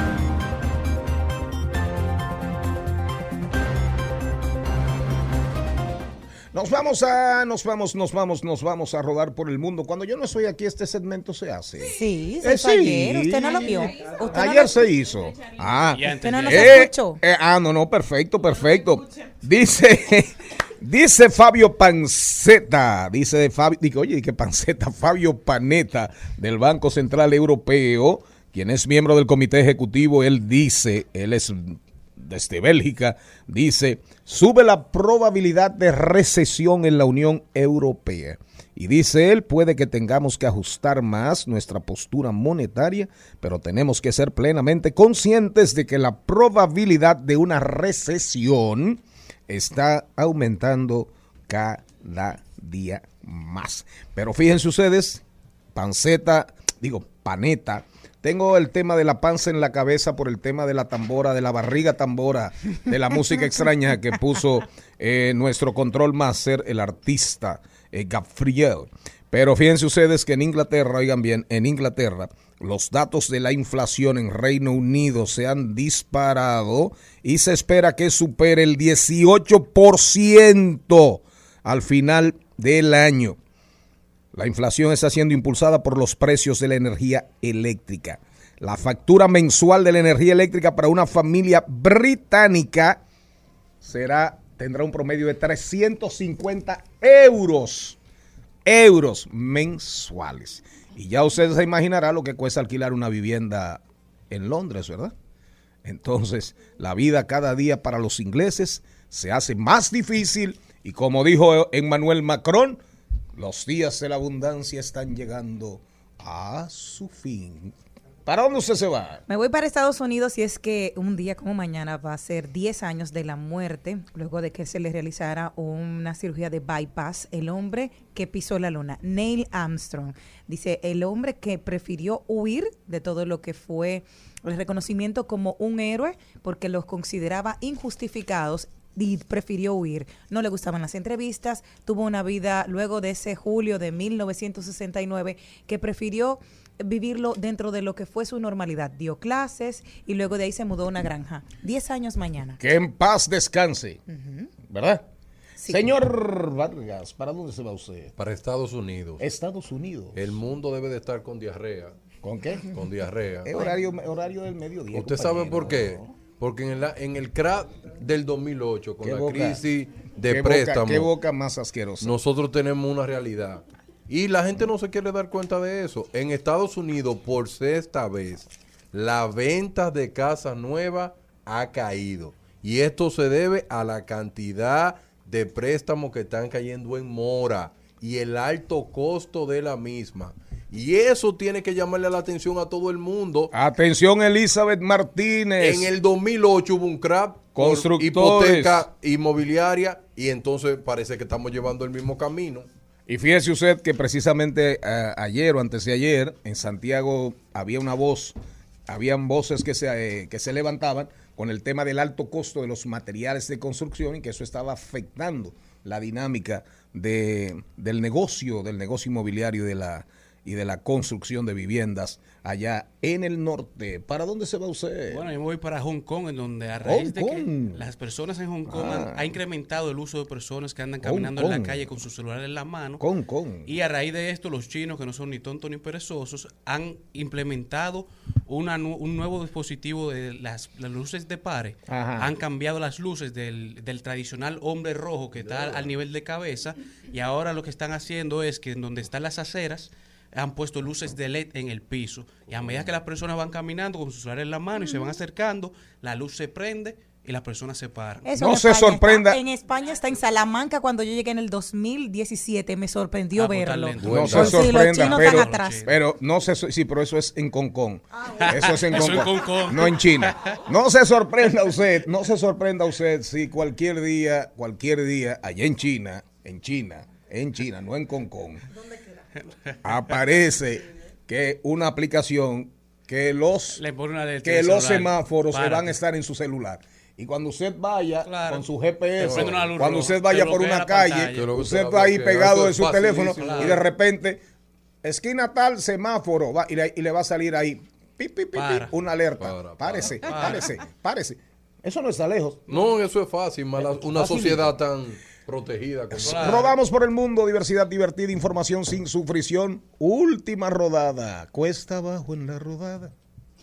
Nos vamos a, nos vamos, nos vamos, nos vamos a rodar por el mundo. Cuando yo no estoy aquí, este segmento se hace. Sí, se Eh, hizo ayer. Usted no lo vio. Usted no Ayer lo- se hizo. Ah, Usted no nos Eh, escuchó. eh, ah, no, no, perfecto, perfecto. Dice, [laughs] dice Fabio Panceta, dice Fabio, digo, oye, que Panceta, [laughs] Fabio Paneta del Banco Central Europeo, quien es miembro del comité ejecutivo, él dice, él es desde Bélgica, dice, sube la probabilidad de recesión en la Unión Europea. Y dice él, puede que tengamos que ajustar más nuestra postura monetaria, pero tenemos que ser plenamente conscientes de que la probabilidad de una recesión está aumentando cada día más. Pero fíjense ustedes, panceta, digo, paneta, tengo el tema de la panza en la cabeza por el tema de la tambora, de la barriga tambora, de la música extraña que puso eh, nuestro control master, el artista eh, Gabriel. Pero fíjense ustedes que en Inglaterra, oigan bien, en Inglaterra, los datos de la inflación en Reino Unido se han disparado y se espera que supere el 18% al final del año. La inflación está siendo impulsada por los precios de la energía eléctrica. La factura mensual de la energía eléctrica para una familia británica será tendrá un promedio de 350 euros euros mensuales. Y ya usted se imaginará lo que cuesta alquilar una vivienda en Londres, ¿verdad? Entonces, la vida cada día para los ingleses se hace más difícil y como dijo Emmanuel Macron, los días de la abundancia están llegando a su fin. ¿Para dónde usted se va? Me voy para Estados Unidos y es que un día como mañana va a ser 10 años de la muerte, luego de que se le realizara una cirugía de bypass, el hombre que pisó la luna, Neil Armstrong. Dice, el hombre que prefirió huir de todo lo que fue el reconocimiento como un héroe porque los consideraba injustificados y prefirió huir. No le gustaban las entrevistas, tuvo una vida luego de ese julio de 1969 que prefirió vivirlo dentro de lo que fue su normalidad. Dio clases y luego de ahí se mudó a una granja. Diez años mañana. Que en paz descanse. ¿Verdad? Sí. Señor Vargas, ¿para dónde se va usted? Para Estados Unidos. Estados Unidos. El mundo debe de estar con diarrea. ¿Con qué? Con diarrea. Es horario, horario del mediodía. ¿Usted sabe compañero. por qué? Porque en, la, en el crack del 2008, con ¿Qué la boca? crisis ¿Qué de boca- préstamo, ¿Qué boca más asquerosa? nosotros tenemos una realidad. Y la gente no se quiere dar cuenta de eso. En Estados Unidos, por sexta vez, la venta de casas nuevas ha caído. Y esto se debe a la cantidad de préstamos que están cayendo en mora y el alto costo de la misma. Y eso tiene que llamarle la atención a todo el mundo. Atención, Elizabeth Martínez. En el 2008 hubo un Constructores. hipoteca inmobiliaria y entonces parece que estamos llevando el mismo camino. Y fíjese usted que precisamente eh, ayer o antes de ayer en Santiago había una voz, habían voces que se, eh, que se levantaban con el tema del alto costo de los materiales de construcción y que eso estaba afectando la dinámica de, del negocio, del negocio inmobiliario de la, y de la construcción de viviendas allá en el norte. ¿Para dónde se va usted? Bueno, yo me voy para Hong Kong, en donde a raíz de Hong que Kong. las personas en Hong Kong Ah. han- ha incrementado el uso de personas que andan Hong caminando en la Kong. calle con su celular en la mano. Con, con. Y a raíz de esto, los chinos, que no son ni tontos ni perezosos, han implementado una un nuevo dispositivo de las, las luces de pare. Ajá. Han cambiado las luces del, del tradicional hombre rojo que está al nivel de cabeza. Y ahora lo que están haciendo es que en donde están las aceras, han puesto luces de LED en el piso. Y a medida que las personas van caminando con su celular en la mano y se van acercando, la luz se prende y las personas se paran. Eso No en se España sorprenda. está- en España está en Salamanca cuando yo llegué en el 2017. Me sorprendió Ah, pues, verlo. No se sí, sorprenda, chinos pero, están atrás. pero no se sí, pero eso es en Hong Kong. Eso es en Eso Hong en Kong, Hong Kong. no en China. No se sorprenda usted, no se sorprenda usted si cualquier día, cualquier día allá en China, en China, en China, no en Hong Kong, aparece que una aplicación que los que los semáforos se van a estar en su celular. Y cuando usted vaya Claro. con su GPS, luz cuando usted vaya por una calle, pantalla. Usted va ahí pegado de su teléfono y de repente, esquina tal, semáforo, va, y, le, y le va a salir ahí, pi, pi, pi, pi, Para. una alerta. Para, para. párese, párese, párese. Eso no está lejos. No, eso es fácil, mala- una sociedad tan protegida como Claro. Rodamos por el mundo, diversidad divertida, información sin sufrición. Última rodada. Cuesta abajo en la rodada.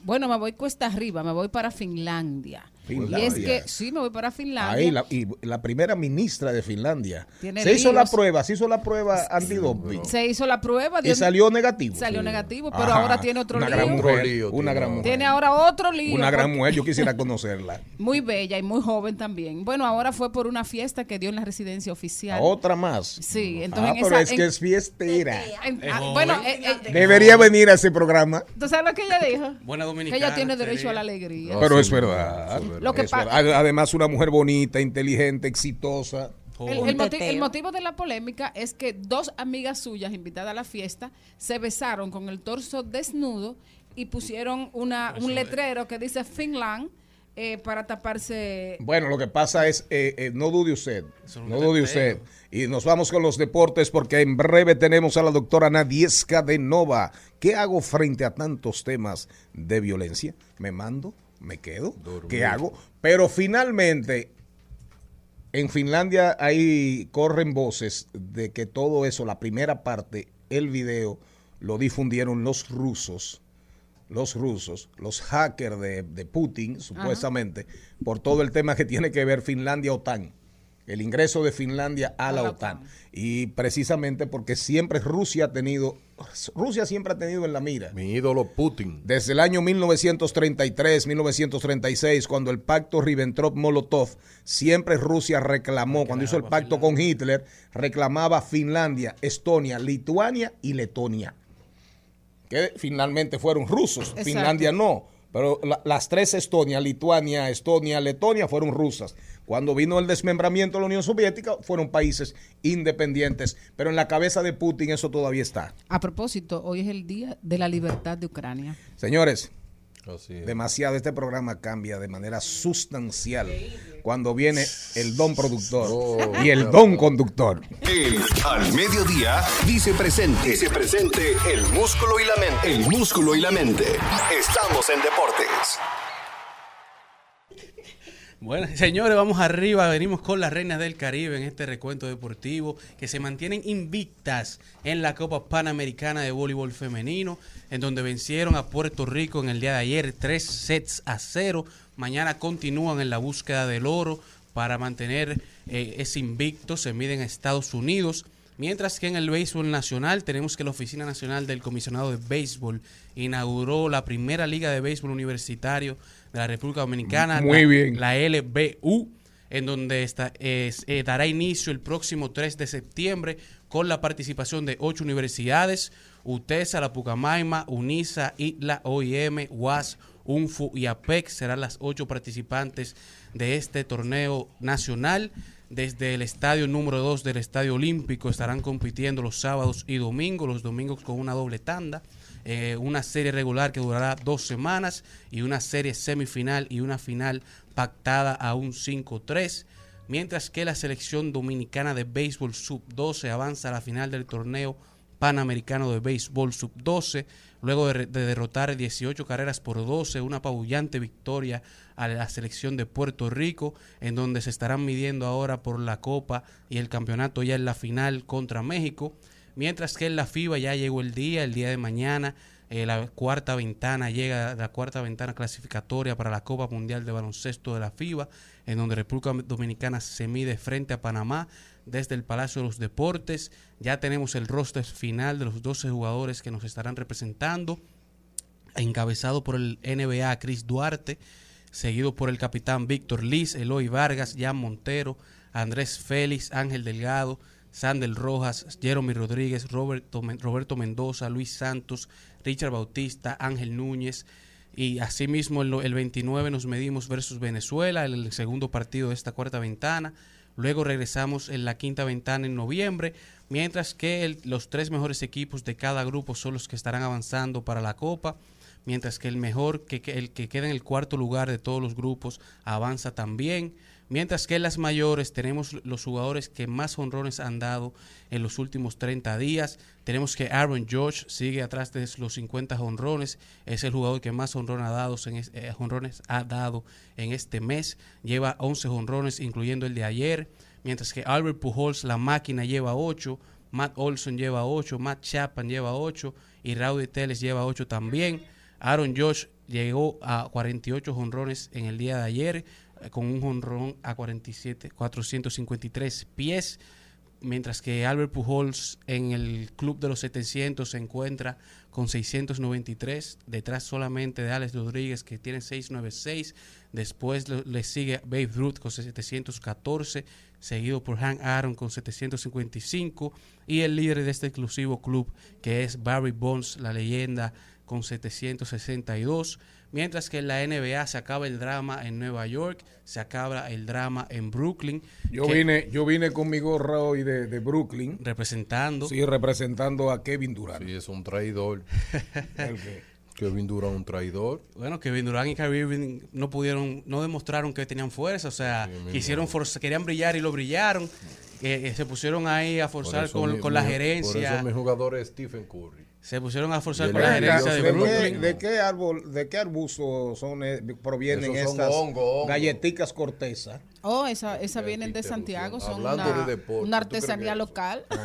Bueno, me voy cuesta arriba, me voy para Finlandia. Finlandia. Y es que, sí, me voy para Finlandia. Ahí, la, y la primera ministra de Finlandia. Tiene Se hizo la prueba, se hizo la prueba antidoping. Se hizo la prueba. Y salió negativo. Salió negativo, pero Ajá. ahora tiene otro una lío. gran mujer, lío una tiene gran ahora. mujer. Tiene ahora otro lío. Una gran porque- mujer, yo quisiera conocerla. [laughs] Muy bella y muy joven también. Bueno, ahora fue por una fiesta que dio en la residencia oficial. Otra más. Sí, entonces Ah, en pero esa- es en- que es fiestera. En- Es ah, bueno, eh, eh, Debería venir a ese programa. ¿tú sabes lo que ella dijo? Buena Que dominicana. ella tiene derecho a la alegría. No, Pero es verdad. Verdad. Lo que Es pa- verdad. Además, una mujer bonita, inteligente, exitosa. El, el moti- el motivo de la polémica es que dos amigas suyas invitadas a la fiesta se besaron con el torso desnudo y pusieron una, un letrero que dice Finland eh, para taparse. Bueno, lo que pasa es, eh, eh, no dude usted, no dude usted. Y nos vamos con los deportes porque en breve tenemos a la doctora Nadieska de Nova. ¿Qué hago frente a tantos temas de violencia? ¿Me mando? ¿Me quedo? ¿Qué hago? Pero finalmente, en Finlandia ahí corren voces de que todo eso, la primera parte, el video, lo difundieron los rusos los rusos, los hackers de, de Putin, supuestamente, por todo el tema que tiene que ver Finlandia-OTAN, el ingreso de Finlandia a la la OTAN. OTAN. Y precisamente porque siempre Rusia ha tenido, Rusia siempre ha tenido en la mira. Mi ídolo Putin. Desde el año 1933, 1936, cuando el pacto Ribbentrop-Molotov, siempre Rusia reclamó, cuando hizo el pacto con Hitler, reclamaba Finlandia, Estonia, Lituania y Letonia. Que finalmente fueron rusos, Exacto. Finlandia no. Pero la- las tres Estonia, Lituania, Estonia, Letonia fueron rusas. Cuando vino el desmembramiento de la Unión Soviética, fueron países independientes. Pero en la cabeza de Putin eso todavía está. A propósito, hoy es el día de la libertad de Ucrania. Señores, Así es. demasiado. Este programa cambia de manera sustancial cuando viene el don productor Oh, y el don conductor. El al mediodía dice presente. Dice presente el músculo y la mente. El músculo y la mente. Estamos en deportes. Bueno, [laughs] señores, vamos arriba. Venimos con las reinas del Caribe en este recuento deportivo que se mantienen invictas en la Copa Panamericana de Voleibol Femenino, en donde vencieron a Puerto Rico en el día de ayer tres sets a cero. Mañana continúan en la búsqueda del oro para mantener eh, ese invicto. Se miden a Estados Unidos. Mientras que en el béisbol nacional tenemos que la Oficina Nacional del Comisionado de Béisbol inauguró la primera liga de béisbol universitario de la República Dominicana, Muy la, bien. la LBU, en donde está, es- eh, dará inicio el próximo 3 de septiembre con la participación de ocho universidades, UTESA, la Pucamaima, UNISA, ITLA, OIM, UAS, UNFU y APEC serán las ocho participantes de este torneo nacional. Desde el estadio número 2 del Estadio Olímpico estarán compitiendo los sábados y domingos, los domingos con una doble tanda, eh, una serie regular que durará dos semanas y una serie semifinal y una final pactada a un 5-3 mientras que la selección dominicana de béisbol sub-12 avanza a la final del torneo panamericano de béisbol sub-12, luego de, de derrotar 18 carreras por 12, una apabullante victoria a la selección de Puerto Rico, en donde se estarán midiendo ahora por la Copa y el campeonato ya en la final contra México, mientras que en la FIBA ya llegó el día, el día de mañana, eh, la cuarta ventana llega la cuarta ventana clasificatoria para la Copa Mundial de Baloncesto de la FIBA, en donde República Dominicana se mide frente a Panamá desde el Palacio de los Deportes. Ya tenemos el roster final de los 12 jugadores que nos estarán representando, encabezado por el NBA Chris Duarte. seguido por el capitán Víctor Liz, Eloy Vargas, Jan Montero, Andrés Félix, Ángel Delgado, Sandel Rojas, Jeremy Rodríguez, Roberto, Roberto Mendoza, Luis Santos, Richard Bautista, Ángel Núñez. Y asimismo el, el 29 nos medimos versus Venezuela, el, el segundo partido de esta cuarta ventana. Luego regresamos en la quinta ventana en noviembre, mientras que los tres mejores equipos de cada grupo son los que estarán avanzando para la Copa, mientras que el mejor, que- el que queda en el cuarto lugar de todos los grupos, avanza también. Mientras que en las mayores tenemos los jugadores que más honrones han dado en los últimos 30 días. Tenemos que Aaron George sigue atrás de los 50 honrones. Es el jugador que más honrones ha dado en, es- eh, honrones ha dado en este mes. Lleva 11 honrones, incluyendo el de ayer. Mientras que Albert Pujols, la máquina, lleva 8. Matt Olson lleva 8. Matt Chapman lleva 8. Y Rowdy Teles lleva 8 también. Aaron Josh llegó a 48 honrones en el día de ayer, con un honrón a 47, 453 pies, mientras que Albert Pujols en el club de los 700 se encuentra con 693, detrás solamente de Alex Rodríguez que tiene 696, después le sigue Babe Ruth con 714, seguido por Hank Aaron con 755 y el líder de este exclusivo club que es Barry Bonds, la leyenda con 762, mientras que en la NBA se acaba el drama en Nueva York, se acaba el drama en Brooklyn. Yo vine, yo vine con mi gorra hoy de, de Brooklyn. Representando. Sí, representando a Kevin Durant. Sí, es un traidor. [laughs] Kevin Durant un traidor. Bueno, Kevin Durant y Kyrie Irving no pudieron, no demostraron que tenían fuerza, o sea, quisieron forza- querían brillar y lo brillaron, eh, eh, se pusieron ahí a forzar con, mi- con la mi- Por gerencia, eso mi jugador es Stephen Curry. Se pusieron a forzar con la gerencia de ¿De, qué, Brooklyn. de qué árbol, de qué arbusto son, eh, provienen Esos son estas hongo, hongo. galletitas corteza? Oh, esa, esa vienen de Santiago, son Hablando una, de deporte, una ¿tú crees artesanía que eso? local. [laughs]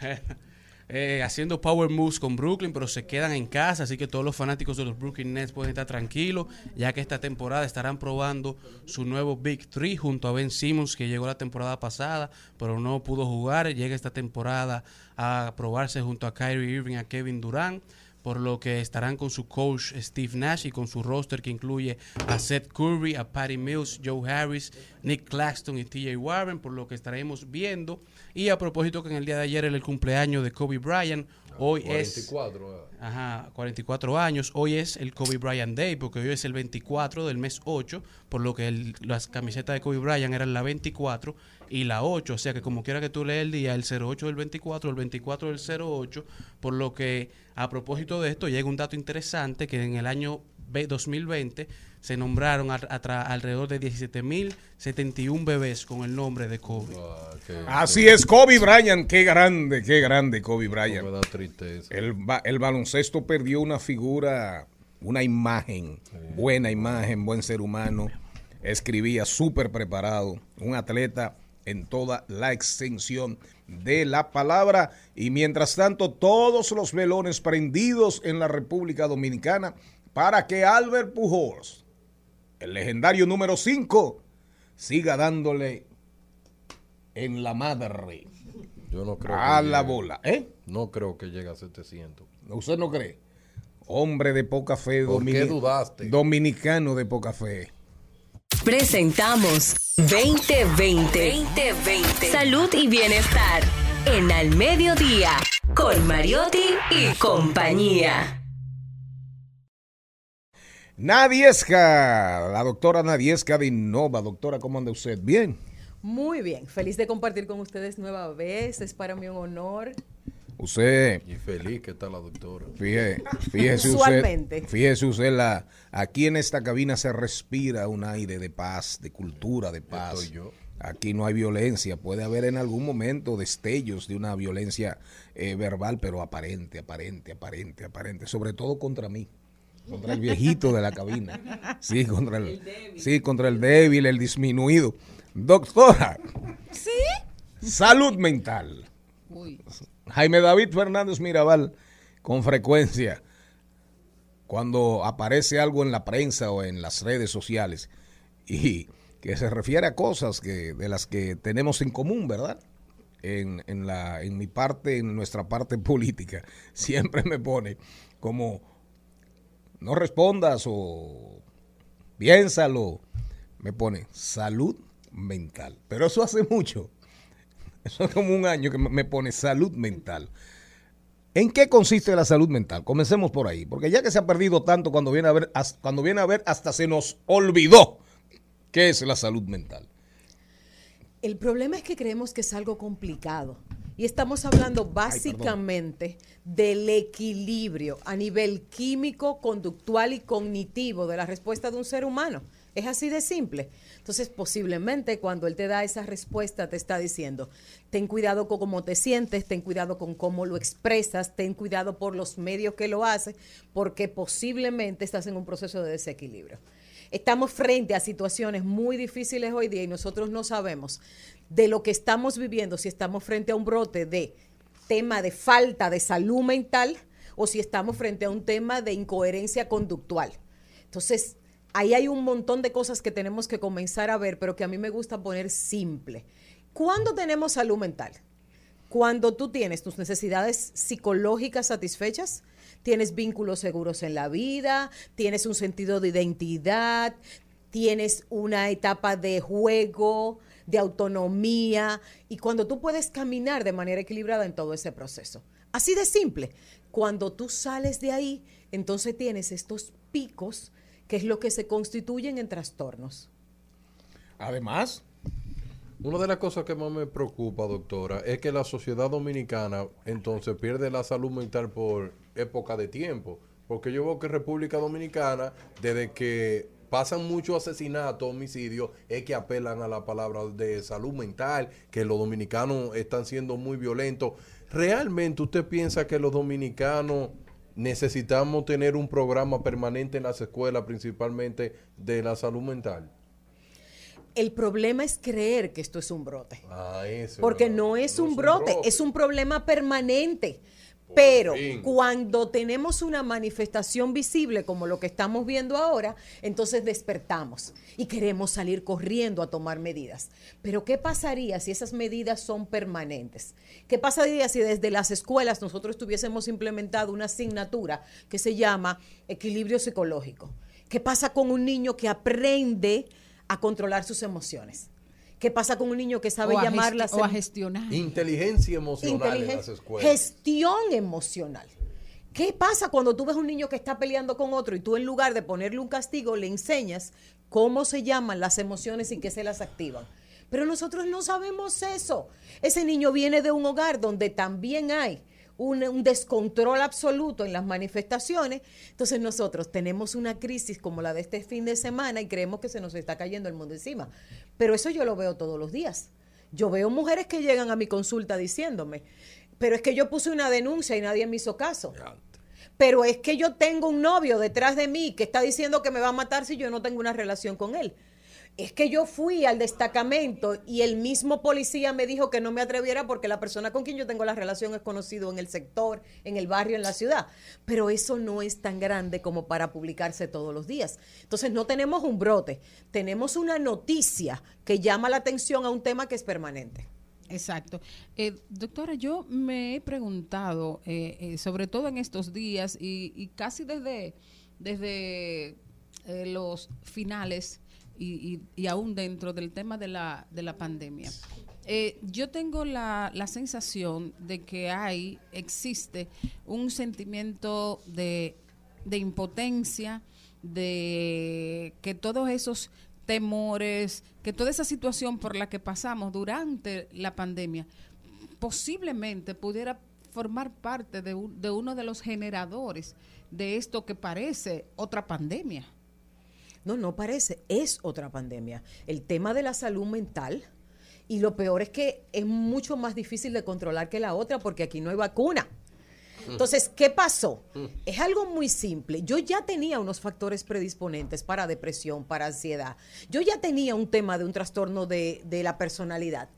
[laughs] eh, haciendo power moves con Brooklyn, pero se quedan en casa, así que todos los fanáticos de los Brooklyn Nets pueden estar tranquilos, ya que esta temporada estarán probando su nuevo Big Three junto a Ben Simmons, que llegó la temporada pasada, pero no pudo jugar, llega esta temporada a probarse junto a Kyrie Irving, a Kevin Durant, por lo que estarán con su coach Steve Nash y con su roster que incluye a Seth Curry, a Patty Mills, Joe Harris, Nick Claxton y TJ Warren, por lo que estaremos viendo. Y a propósito que en el día de ayer era el cumpleaños de Kobe Bryant, hoy es 44. ah. Ajá, 44 años. Hoy es el Kobe Bryant Day, porque hoy es el 24 del mes 8, por lo que el- las camisetas de Kobe Bryant eran la 24 y la 8. O sea que como quiera que tú leas el día, el 08 del 24, el 24 del 08, por lo que a propósito de esto llega un dato interesante que en el año 2020 se nombraron a- atra- alrededor de 17.071 bebés con el nombre de Kobe. Ah, que- Así es, Kobe Bryant, qué grande, qué grande Kobe Bryant. me da tristeza. El baloncesto perdió una figura, una imagen, buena imagen, buen ser humano. Escribía súper preparado, un atleta en toda la extensión de la palabra. Y mientras tanto, todos los velones prendidos en la República Dominicana para que Albert Pujols, el legendario número 5, siga dándole en la madre Yo no creo a que la llegue. bola. ¿Eh? No creo que llegue a 700. ¿Usted no cree? Hombre de poca fe. ¿Por qué dudaste? Dominicano de poca fe. Presentamos 2020. 2020. Salud y bienestar. En Al Mediodía. Con Mariotti y compañía. Nadiesca, la doctora Nadiesca de Innova. Doctora, ¿cómo anda usted? Bien. Muy bien, feliz de compartir con ustedes nueva vez. Es para mí un honor. Usted, Y feliz que está la doctora. fíjese, fíjese usted, fíjese usted, la, aquí en esta cabina se respira un aire de paz, de cultura de paz. Estoy yo. Aquí no hay violencia, puede haber en algún momento destellos de una violencia eh, verbal, pero aparente, aparente, aparente, aparente, sobre todo contra mí, contra el viejito de la cabina, sí, [laughs] contra el, sí, contra el débil, el disminuido. Doctora, ¿Sí? salud mental. Uy. Jaime David Fernández Mirabal, con frecuencia, cuando aparece algo en la prensa o en las redes sociales y que se refiere a cosas que, de las que tenemos en común, ¿verdad? En, en, la, en mi parte, en nuestra parte [laughs] política, siempre me pone como no respondas o piénsalo. Me pone salud mental. Pero eso hace mucho. Eso es como un año que me pone salud mental. ¿En qué consiste la salud mental? Comencemos por ahí, porque ya que se ha perdido tanto cuando viene a ver, cuando viene a ver hasta se nos olvidó qué es la salud mental. El problema es que creemos que es algo complicado. Y estamos hablando básicamente del equilibrio a nivel químico, conductual y cognitivo de la respuesta de un ser humano. Es así de simple. Entonces, posiblemente cuando él te da esa respuesta, te está diciendo, ten cuidado con cómo te sientes, ten cuidado con cómo lo expresas, ten cuidado por los medios que lo haces, porque posiblemente estás en un proceso de desequilibrio. Estamos frente a situaciones muy difíciles hoy día y nosotros no sabemos de lo que estamos viviendo, si estamos frente a un brote de tema de falta de salud mental o si estamos frente a un tema de incoherencia conductual. Entonces, ahí hay un montón de cosas que tenemos que comenzar a ver, pero que a mí me gusta poner simple. ¿Cuándo tenemos salud mental? Cuando tú tienes tus necesidades psicológicas satisfechas, tienes vínculos seguros en la vida, tienes un sentido de identidad, tienes una etapa de juego, de autonomía, y cuando tú puedes caminar de manera equilibrada en todo ese proceso. Así de simple. Cuando tú sales de ahí, entonces tienes estos picos, que es lo que se constituyen en trastornos. Además, Una de las cosas que más me preocupa, doctora, es que la sociedad dominicana entonces pierde la salud mental por época de tiempo. Porque yo veo que República Dominicana, desde que pasan muchos asesinatos, homicidios, es que apelan a la palabra de salud mental, que los dominicanos están siendo muy violentos. ¿Realmente usted piensa que los dominicanos necesitamos tener un programa permanente en las escuelas, principalmente de la salud mental? El problema es creer que esto es un brote. Ah, eso. Porque no es un brote, es un problema permanente. Pero cuando tenemos una manifestación visible como lo que estamos viendo ahora, entonces despertamos y queremos salir corriendo a tomar medidas. Pero ¿qué pasaría si esas medidas son permanentes? ¿Qué pasaría si desde las escuelas nosotros tuviésemos implementado una asignatura que se llama equilibrio psicológico? ¿Qué pasa con un niño que aprende a controlar sus emociones? ¿Qué pasa con un niño que sabe O a llamar gesti- las o a gestionar. Inteligencia emocional en las escuelas. Gestión emocional. ¿Qué pasa cuando tú ves un niño que está peleando con otro y tú en lugar de ponerle un castigo le enseñas cómo se llaman las emociones y qué se las activan? Pero nosotros no sabemos eso. Ese niño viene de un hogar donde también hay un, un descontrol absoluto en las manifestaciones. Entonces nosotros tenemos una crisis como la de este fin de semana y creemos que se nos está cayendo el mundo encima. Pero eso yo lo veo todos los días. Yo veo mujeres que llegan a mi consulta diciéndome, pero es que yo puse una denuncia y nadie me hizo caso. Pero es que yo tengo un novio detrás de mí que está diciendo que me va a matar si yo no tengo una relación con él. Es que yo fui al destacamento y el mismo policía me dijo que no me atreviera porque la persona con quien yo tengo la relación es conocido en el sector, en el barrio, en la ciudad. Pero eso no es tan grande como para publicarse todos los días. Entonces no tenemos un brote, tenemos una noticia que llama la atención a un tema que es permanente. Exacto. Eh, doctora, yo me he preguntado, eh, eh, sobre todo en estos días y, y casi desde, desde eh, los finales y, y- y aún dentro del tema de la, de la pandemia, eh, yo tengo la, la sensación de que hay, existe un sentimiento de, de impotencia, de que todos esos temores, que toda esa situación por la que pasamos durante la pandemia posiblemente pudiera formar parte de, un- de uno de los generadores de esto que parece otra pandemia. No, no parece, es otra pandemia. El tema de la salud mental, y lo peor es que es mucho más difícil de controlar que la otra porque aquí no hay vacuna. Entonces, ¿qué pasó? Es algo muy simple. Yo ya tenía unos factores predisponentes para depresión, para ansiedad. Yo ya tenía un tema de un trastorno de, de la personalidad.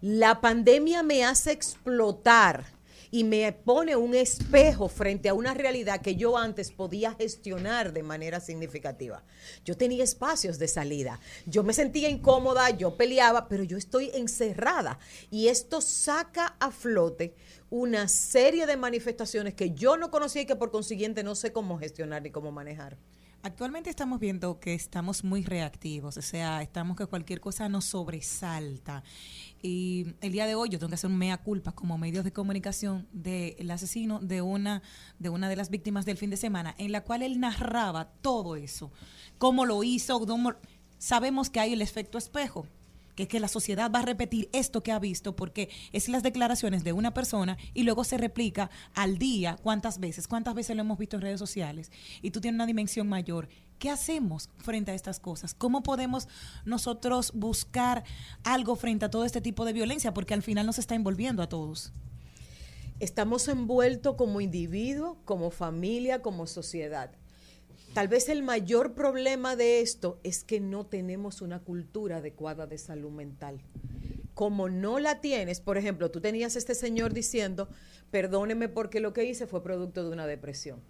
La pandemia me hace explotar y me pone un espejo frente a una realidad que yo antes podía gestionar de manera significativa. Yo tenía espacios de salida, yo me sentía incómoda, yo peleaba, pero yo estoy encerrada y esto saca a flote una serie de manifestaciones que yo no conocía y que por consiguiente no sé cómo gestionar ni cómo manejar. Actualmente estamos viendo que estamos muy reactivos, o sea, estamos que cualquier cosa nos sobresalta. Y el día de hoy yo tengo que hacer un mea culpa como medios de comunicación del asesino de una, de una de las víctimas del fin de semana, en la cual él narraba todo eso, cómo lo hizo, sabemos que hay el efecto espejo que que la sociedad va a repetir esto que ha visto porque es las declaraciones de una persona y luego se replica al día cuántas veces, cuántas veces lo hemos visto en redes sociales y tú tienes una dimensión mayor. ¿Qué hacemos frente a estas cosas? ¿Cómo podemos nosotros buscar algo frente a todo este tipo de violencia? Porque al final nos está envolviendo a todos. Estamos envueltos como individuo, como familia, como sociedad. Tal vez el mayor problema de esto es que no tenemos una cultura adecuada de salud mental. Como no la tienes, por ejemplo, tú tenías este señor diciendo, perdóneme porque lo que hice fue producto de una depresión.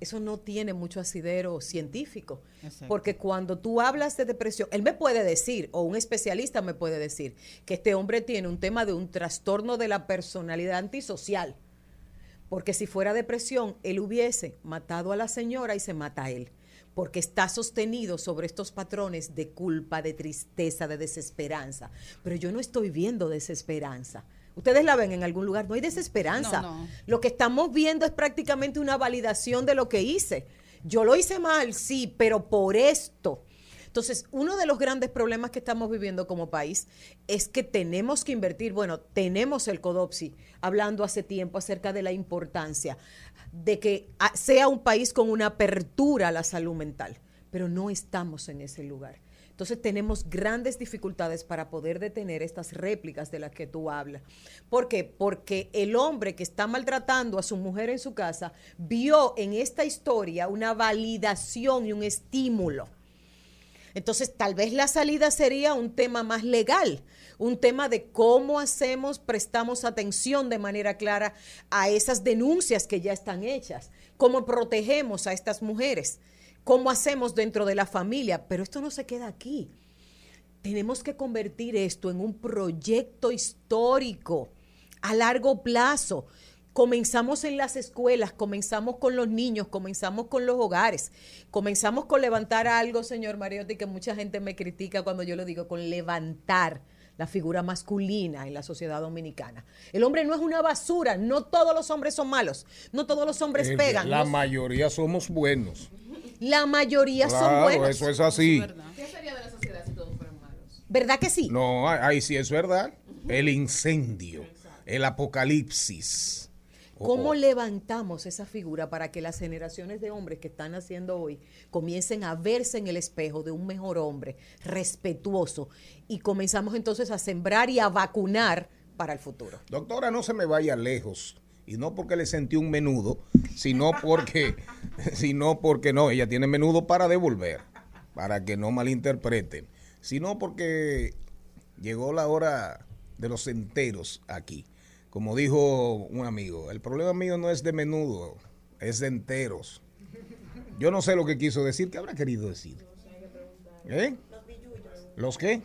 Eso no tiene mucho asidero científico, Exacto. porque cuando tú hablas de depresión, él me puede decir, o un especialista me puede decir, que este hombre tiene un tema de un trastorno de la personalidad antisocial. Porque si fuera depresión, él hubiese matado a la señora y se mata a él. Porque está sostenido sobre estos patrones de culpa, de tristeza, de desesperanza. Pero yo no estoy viendo desesperanza. Ustedes la ven en algún lugar, no hay desesperanza. No, no. Lo que estamos viendo es prácticamente una validación de lo que hice. Yo lo hice mal, sí, pero por esto. Entonces, uno de los grandes problemas que estamos viviendo como país es que tenemos que invertir, bueno, tenemos el CODOPSI hablando hace tiempo acerca de la importancia de que ah, sea un país con una apertura a la salud mental, pero no estamos en ese lugar. Entonces tenemos grandes dificultades para poder detener estas réplicas de las que tú hablas. ¿Por qué? Porque el hombre que está maltratando a su mujer en su casa vio en esta historia una validación y un estímulo. Entonces, tal vez la salida sería un tema más legal, un tema de cómo hacemos, prestamos atención de manera clara a esas denuncias que ya están hechas, cómo protegemos a estas mujeres, cómo hacemos dentro de la familia, pero esto no se queda aquí. Tenemos que convertir esto en un proyecto histórico a largo plazo. Comenzamos en las escuelas, comenzamos con los niños, comenzamos con los hogares, comenzamos con levantar algo, señor Mariotti, que mucha gente me critica cuando yo lo digo, con levantar la figura masculina en la sociedad dominicana. El hombre no es una basura, no todos los hombres son malos, no todos los hombres Eh, pegan, La no- mayoría somos buenos. la mayoría son Claro, buenos. eso es así. ¿Qué sería de la sociedad si todos fueran malos? ¿Verdad que sí? No, ahí sí es verdad. El incendio, el apocalipsis. ¿Cómo oh. levantamos esa figura para que las generaciones de hombres que están naciendo hoy comiencen a verse en el espejo de un mejor hombre, respetuoso, y comenzamos entonces a sembrar y a vacunar para el futuro? Doctora, no se me vaya lejos. Y no porque le sentí un menudo, sino porque, [laughs] sino porque no, ella tiene menudo para devolver, para que no malinterpreten, sino porque llegó la hora de los enteros aquí. Como dijo un amigo, el problema mío no es de menudo, es de enteros. Yo no sé lo que quiso decir, ¿qué habrá querido decir? ¿Eh? ¿Los qué?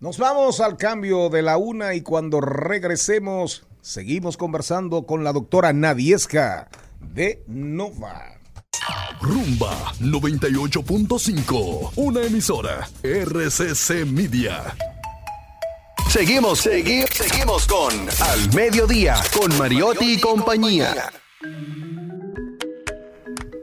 Nos vamos al cambio de la una y cuando regresemos seguimos conversando con la doctora Nadiesca de Nova. Rumba 98.5, una emisora RCC Media. Seguimos, seguimos, seguimos con Al Mediodía, con Mariotti y compañía.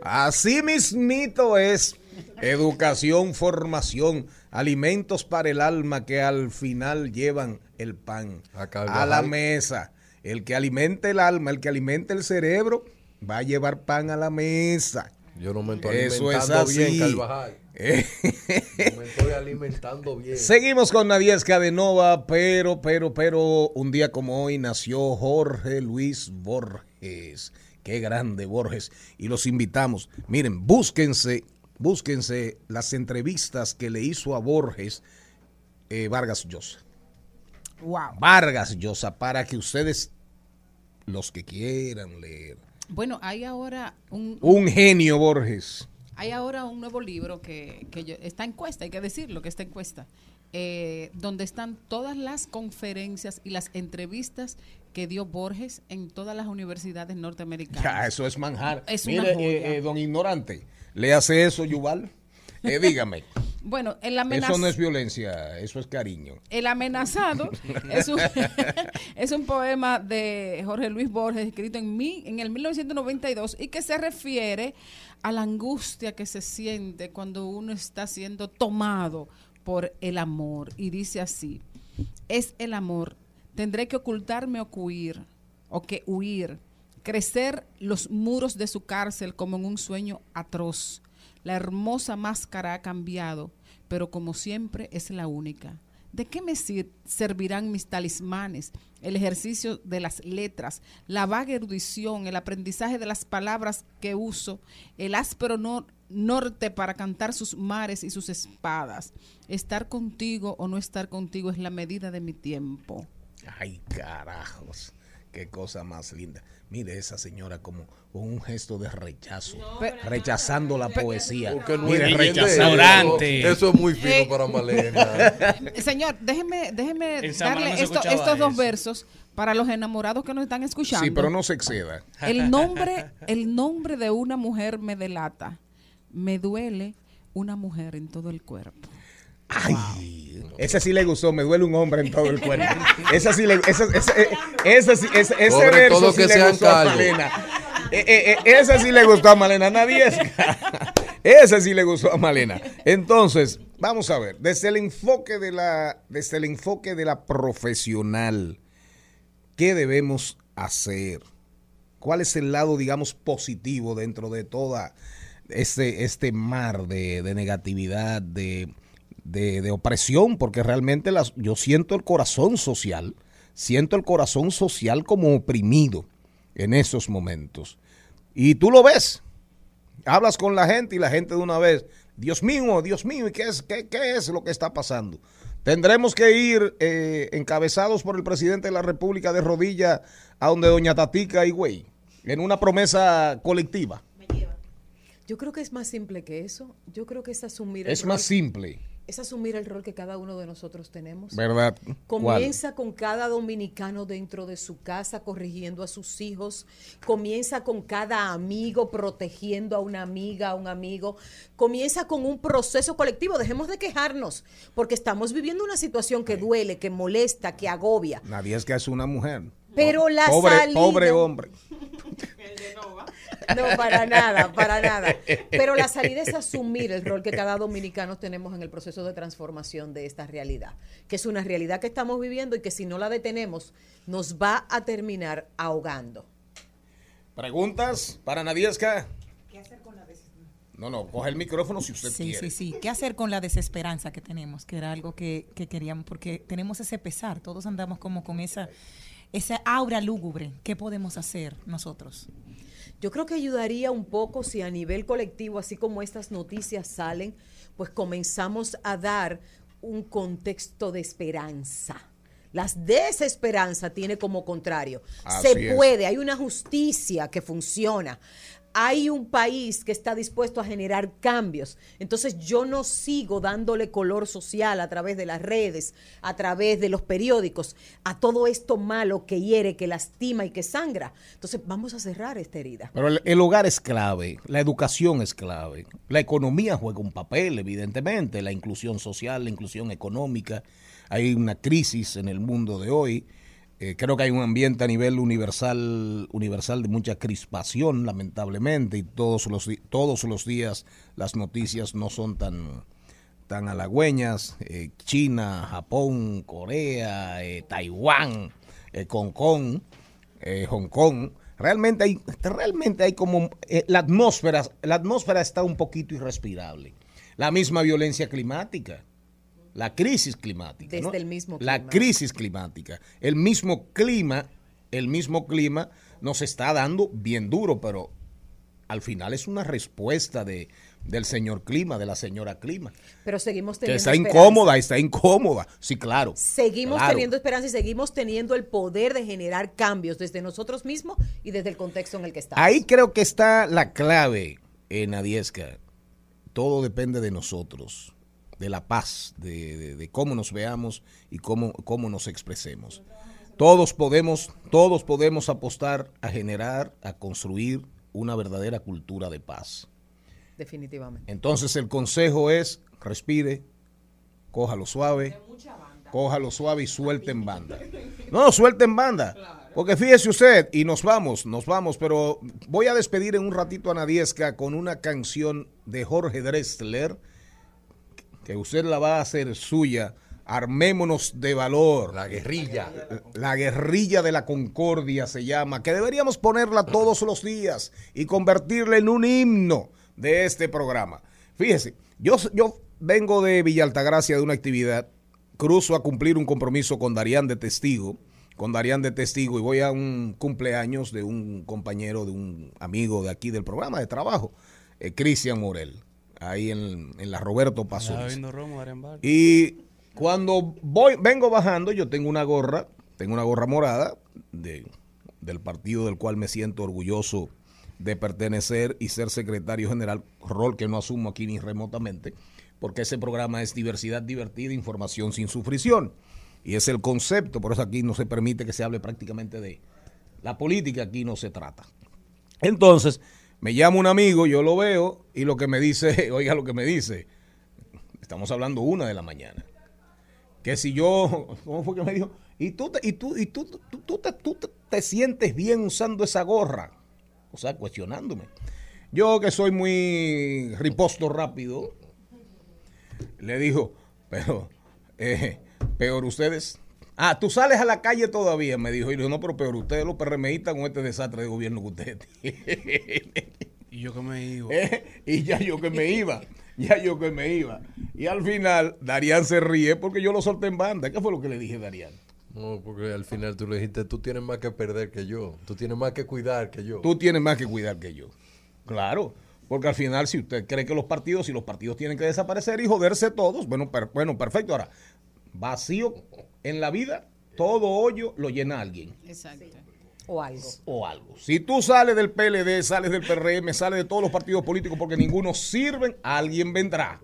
Así mismito es educación, formación, alimentos para el alma que al final llevan el pan a la mesa. El que alimente el alma, el que alimente el cerebro, va a llevar pan a la mesa. Yo no me estoy Eso es alimentando bien, Eh. [laughs] Me estoy alimentando bien. Seguimos con Nadiesca de Nova, pero, pero, pero, un día como hoy nació Jorge Luis Borges. Qué grande Borges. Y los invitamos. Miren, búsquense, búsquense las entrevistas que le hizo a Borges eh, Vargas Llosa. Wow. Vargas Llosa, para que ustedes los que quieran leer. Bueno, hay ahora un, Un genio, Borges. Hay ahora un nuevo libro que, que yo- está encuesta, hay que decirlo, que está encuesta, eh, donde están todas las conferencias y las entrevistas que dio Borges en todas las universidades norteamericanas. Ya, eso es manjar. Es Mire, eh, eh, don Ignorante, ¿le hace eso, Yuval? Eh, dígame, Bueno, el amenaz- eso no es violencia, eso es cariño. El amenazado [laughs] es un, [laughs] es un poema de Jorge Luis Borges escrito en, mi, en el 1992 y que se refiere a la angustia que se siente cuando uno está siendo tomado por el amor. Y dice así, es el amor, tendré que ocultarme o huir, o que huir, crecer los muros de su cárcel como en un sueño atroz. La hermosa máscara ha cambiado, pero como siempre es la única. ¿De qué me sir- servirán mis talismanes, el ejercicio de las letras, la vaga erudición, el aprendizaje de las palabras que uso, el áspero nor- norte para cantar sus mares y sus espadas? Estar contigo o no estar contigo es la medida de mi tiempo. Ay, carajos, qué cosa más linda. Mire esa señora como con un gesto de rechazo, rechazando la poesía. Porque no Mire, rechazando. eso. Eso es muy fino Eh, para Malena. [laughs] Señor, déjeme, déjeme darle no esto- estos dos eso. versos para los enamorados que nos están escuchando. Sí, pero no se exceda. El nombre, el nombre de una mujer me delata. Me duele una mujer en todo el cuerpo. Ay, esa sí le gustó, me duele un hombre en todo el cuerpo. [laughs] Esa sí le, esa, esa, eh, esa sí- esa- ese verso todo sí que le gustó a. Malena. Eh, eh, eh, esa sí le gustó a Malena, nadie es. [laughs] Esa sí le gustó a Malena. Entonces, vamos a ver, desde el enfoque de la, desde el enfoque de la profesional, ¿qué debemos hacer? ¿Cuál es el lado, digamos, positivo dentro de toda este, este mar de, de negatividad, de, de, de opresión? Porque realmente las, yo siento el corazón social, siento el corazón social como oprimido en esos momentos. Y tú lo ves, hablas con la gente y la gente de una vez, Dios mío, Dios mío, ¿y qué es, qué, qué es lo que está pasando? Tendremos que ir eh, encabezados por el presidente de la República de rodilla a donde doña Tatica y güey, en una promesa colectiva. Yo creo que es más simple que eso. Yo creo que es asumir el Es más simple, Es asumir el rol que cada uno de nosotros tenemos. ¿verdad? ¿Cuál? Comienza con cada dominicano dentro de su casa corrigiendo a sus hijos. Comienza con cada amigo protegiendo a una amiga, a un amigo. Comienza con un proceso colectivo. Dejemos de quejarnos porque estamos viviendo una situación que duele, que molesta, que agobia. Nadie es que es una mujer. Pero la pobre, salida- pobre hombre. No, para nada, para nada. Pero la salida es asumir el rol que cada dominicano tenemos en el proceso de transformación de esta realidad, que es una realidad que estamos viviendo y que si no la detenemos nos va a terminar ahogando. ¿Preguntas para Nadieska? No, no, coge el micrófono si usted Sí, quiere. sí, sí. ¿Qué hacer con la desesperanza que tenemos? Que era algo que, que queríamos, porque tenemos ese pesar, todos andamos como con esa, esa aura lúgubre. ¿Qué podemos hacer nosotros? Yo creo que ayudaría un poco si a nivel colectivo, así como estas noticias salen, pues comenzamos a dar un contexto de esperanza. Las desesperanza tiene como contrario. Así Se es. puede, hay una justicia que funciona. Hay un país que está dispuesto a generar cambios. Entonces yo no sigo dándole color social a través de las redes, a través de los periódicos, a todo esto malo que hiere, que lastima y que sangra. Entonces vamos a cerrar esta herida. Pero el, hogar es clave, la educación es clave, la economía juega un papel, evidentemente, la inclusión social, la inclusión económica. Hay una crisis en el mundo de hoy. Eh, creo que hay un ambiente a nivel universal, universal de mucha crispación, lamentablemente, y todos los, todos los días las noticias no son tan, tan halagüeñas. Eh, China, Japón, Corea, eh, Taiwán, Hong Kong, Hong Kong. Realmente hay, realmente hay como la atmósfera, la atmósfera está un poquito irrespirable. La misma violencia climática, la crisis climática. Desde ¿no? el mismo La clima. crisis climática. El mismo clima, el mismo clima nos está dando bien duro, pero al final es una respuesta de, del señor Clima, de la señora Clima. Pero seguimos Que teniendo está esperanza. incómoda, está incómoda. Sí, claro. Seguimos Claro. teniendo esperanza y seguimos teniendo el poder de generar cambios desde nosotros mismos y desde el contexto en el que estamos. Ahí creo que está la clave en Adiesca. Todo depende de nosotros, de la paz, de, de- de cómo nos veamos y cómo, cómo nos expresemos. Todos podemos, todos podemos apostar a generar, a construir una verdadera cultura de paz. Definitivamente. Entonces el consejo es respire, cójalo suave, cójalo suave y suelte en banda. No, suelte en banda. Porque fíjese usted, y nos vamos, nos vamos, pero voy a despedir en un ratito a Nadiesca con una canción de Jorge Dressler, que usted la va a hacer suya. Armémonos de valor. La guerrilla. La guerrilla de la concordia se llama, que deberíamos ponerla todos los días y convertirla en un himno de este programa. Fíjese, yo, yo vengo de Villa Altagracia de una actividad, cruzo a cumplir un compromiso con Darían de Testigo, con Darían de Testigo y voy a un cumpleaños de un compañero, de un amigo de aquí del programa de trabajo, eh, Cristian Morel, ahí en, en la Roberto Paso. Y cuando voy, vengo bajando, yo tengo una gorra, tengo una gorra morada de, del partido del cual me siento orgulloso de pertenecer y ser secretario general, rol que no asumo aquí ni remotamente, porque ese programa es diversidad divertida, información sin sufrición. Y es el concepto, por eso aquí no se permite que se hable prácticamente de la política, aquí no se trata. Entonces, me llama un amigo, yo lo veo y lo que me dice, [laughs] oiga lo que me dice, estamos hablando una de la mañana que si yo, [laughs] ¿cómo fue que me dijo? Y tú te, y tú, y tú, tú, te, tú te- te sientes bien usando esa gorra. O sea, cuestionándome. Yo que soy muy riposto rápido, le dijo, [laughs] pero, eh, peor ustedes. Ah, tú sales a la calle todavía, me dijo. Y le dijo, no, pero peor ustedes los PRMistas con este desastre de gobierno que ustedes tienen. [laughs] Y yo que me iba. [laughs] Eh, y ya yo que me iba, ya yo que me iba. Y al final, Darían se ríe porque yo lo solté en banda. ¿Qué fue lo que le dije a Darían? No, porque al final tú le dijiste, tú tienes más que perder que yo. Tú tienes más que cuidar que yo. Tú tienes más que cuidar que yo. Claro, porque al final, si usted cree que los partidos, si los partidos tienen que desaparecer y joderse todos, bueno, per- bueno perfecto. Ahora, vacío en la vida, todo hoyo lo llena alguien. Exacto. O algo. o algo. Si tú sales del PLD, sales del PRM, sales de todos los partidos políticos porque ninguno sirven, alguien vendrá.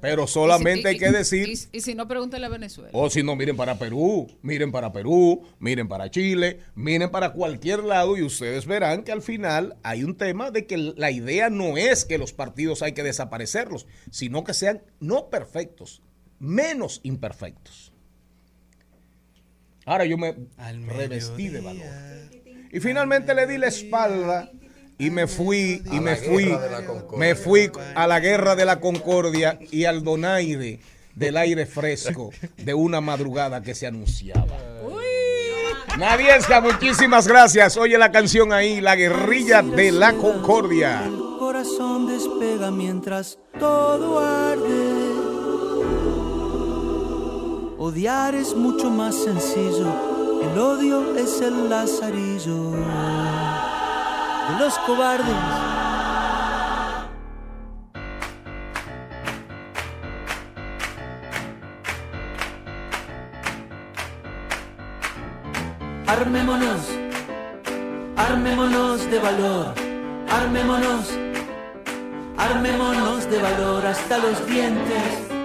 Pero solamente Y si- hay que decir, Y, y si no, pregúntale a Venezuela. o si no, miren para Perú, miren para Perú, miren para Chile, miren para cualquier lado y ustedes verán que al final hay un tema de que la idea no es que los partidos hay que desaparecerlos, sino que sean no perfectos, menos imperfectos. Ahora yo me revestí de valor. Y finalmente le di la espalda y me fui y A me la fui guerra de la concordia. me fui a la guerra de la concordia y al donaire del aire fresco de una madrugada que se anunciaba. Nadiesca, muchísimas gracias. Oye la canción ahí, La guerrilla de la concordia. El corazón despega mientras todo arde. Odiar es mucho más sencillo. El odio es el lazarillo de los cobardes. Armémonos, armémonos de valor, armémonos, armémonos de valor hasta los dientes.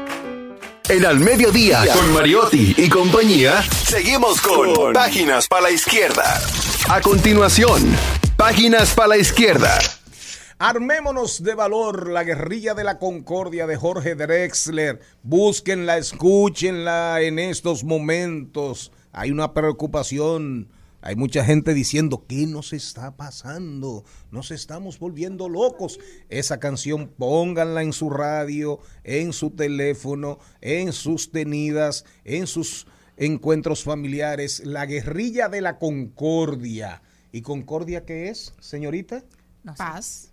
En Al Mediodía, con Mariotti y compañía, seguimos con Páginas para la Izquierda. A continuación, Páginas para la Izquierda. Armémonos de valor, la guerrilla de la concordia de Jorge Drexler. Búsquenla, escúchenla en estos momentos. Hay una preocupación. Hay mucha gente diciendo, ¿qué nos está pasando? Nos estamos volviendo locos. Esa canción pónganla en su radio, en su teléfono, en sus tenidas, en sus encuentros familiares. La guerrilla de la concordia. ¿Y concordia qué es, señorita? Paz.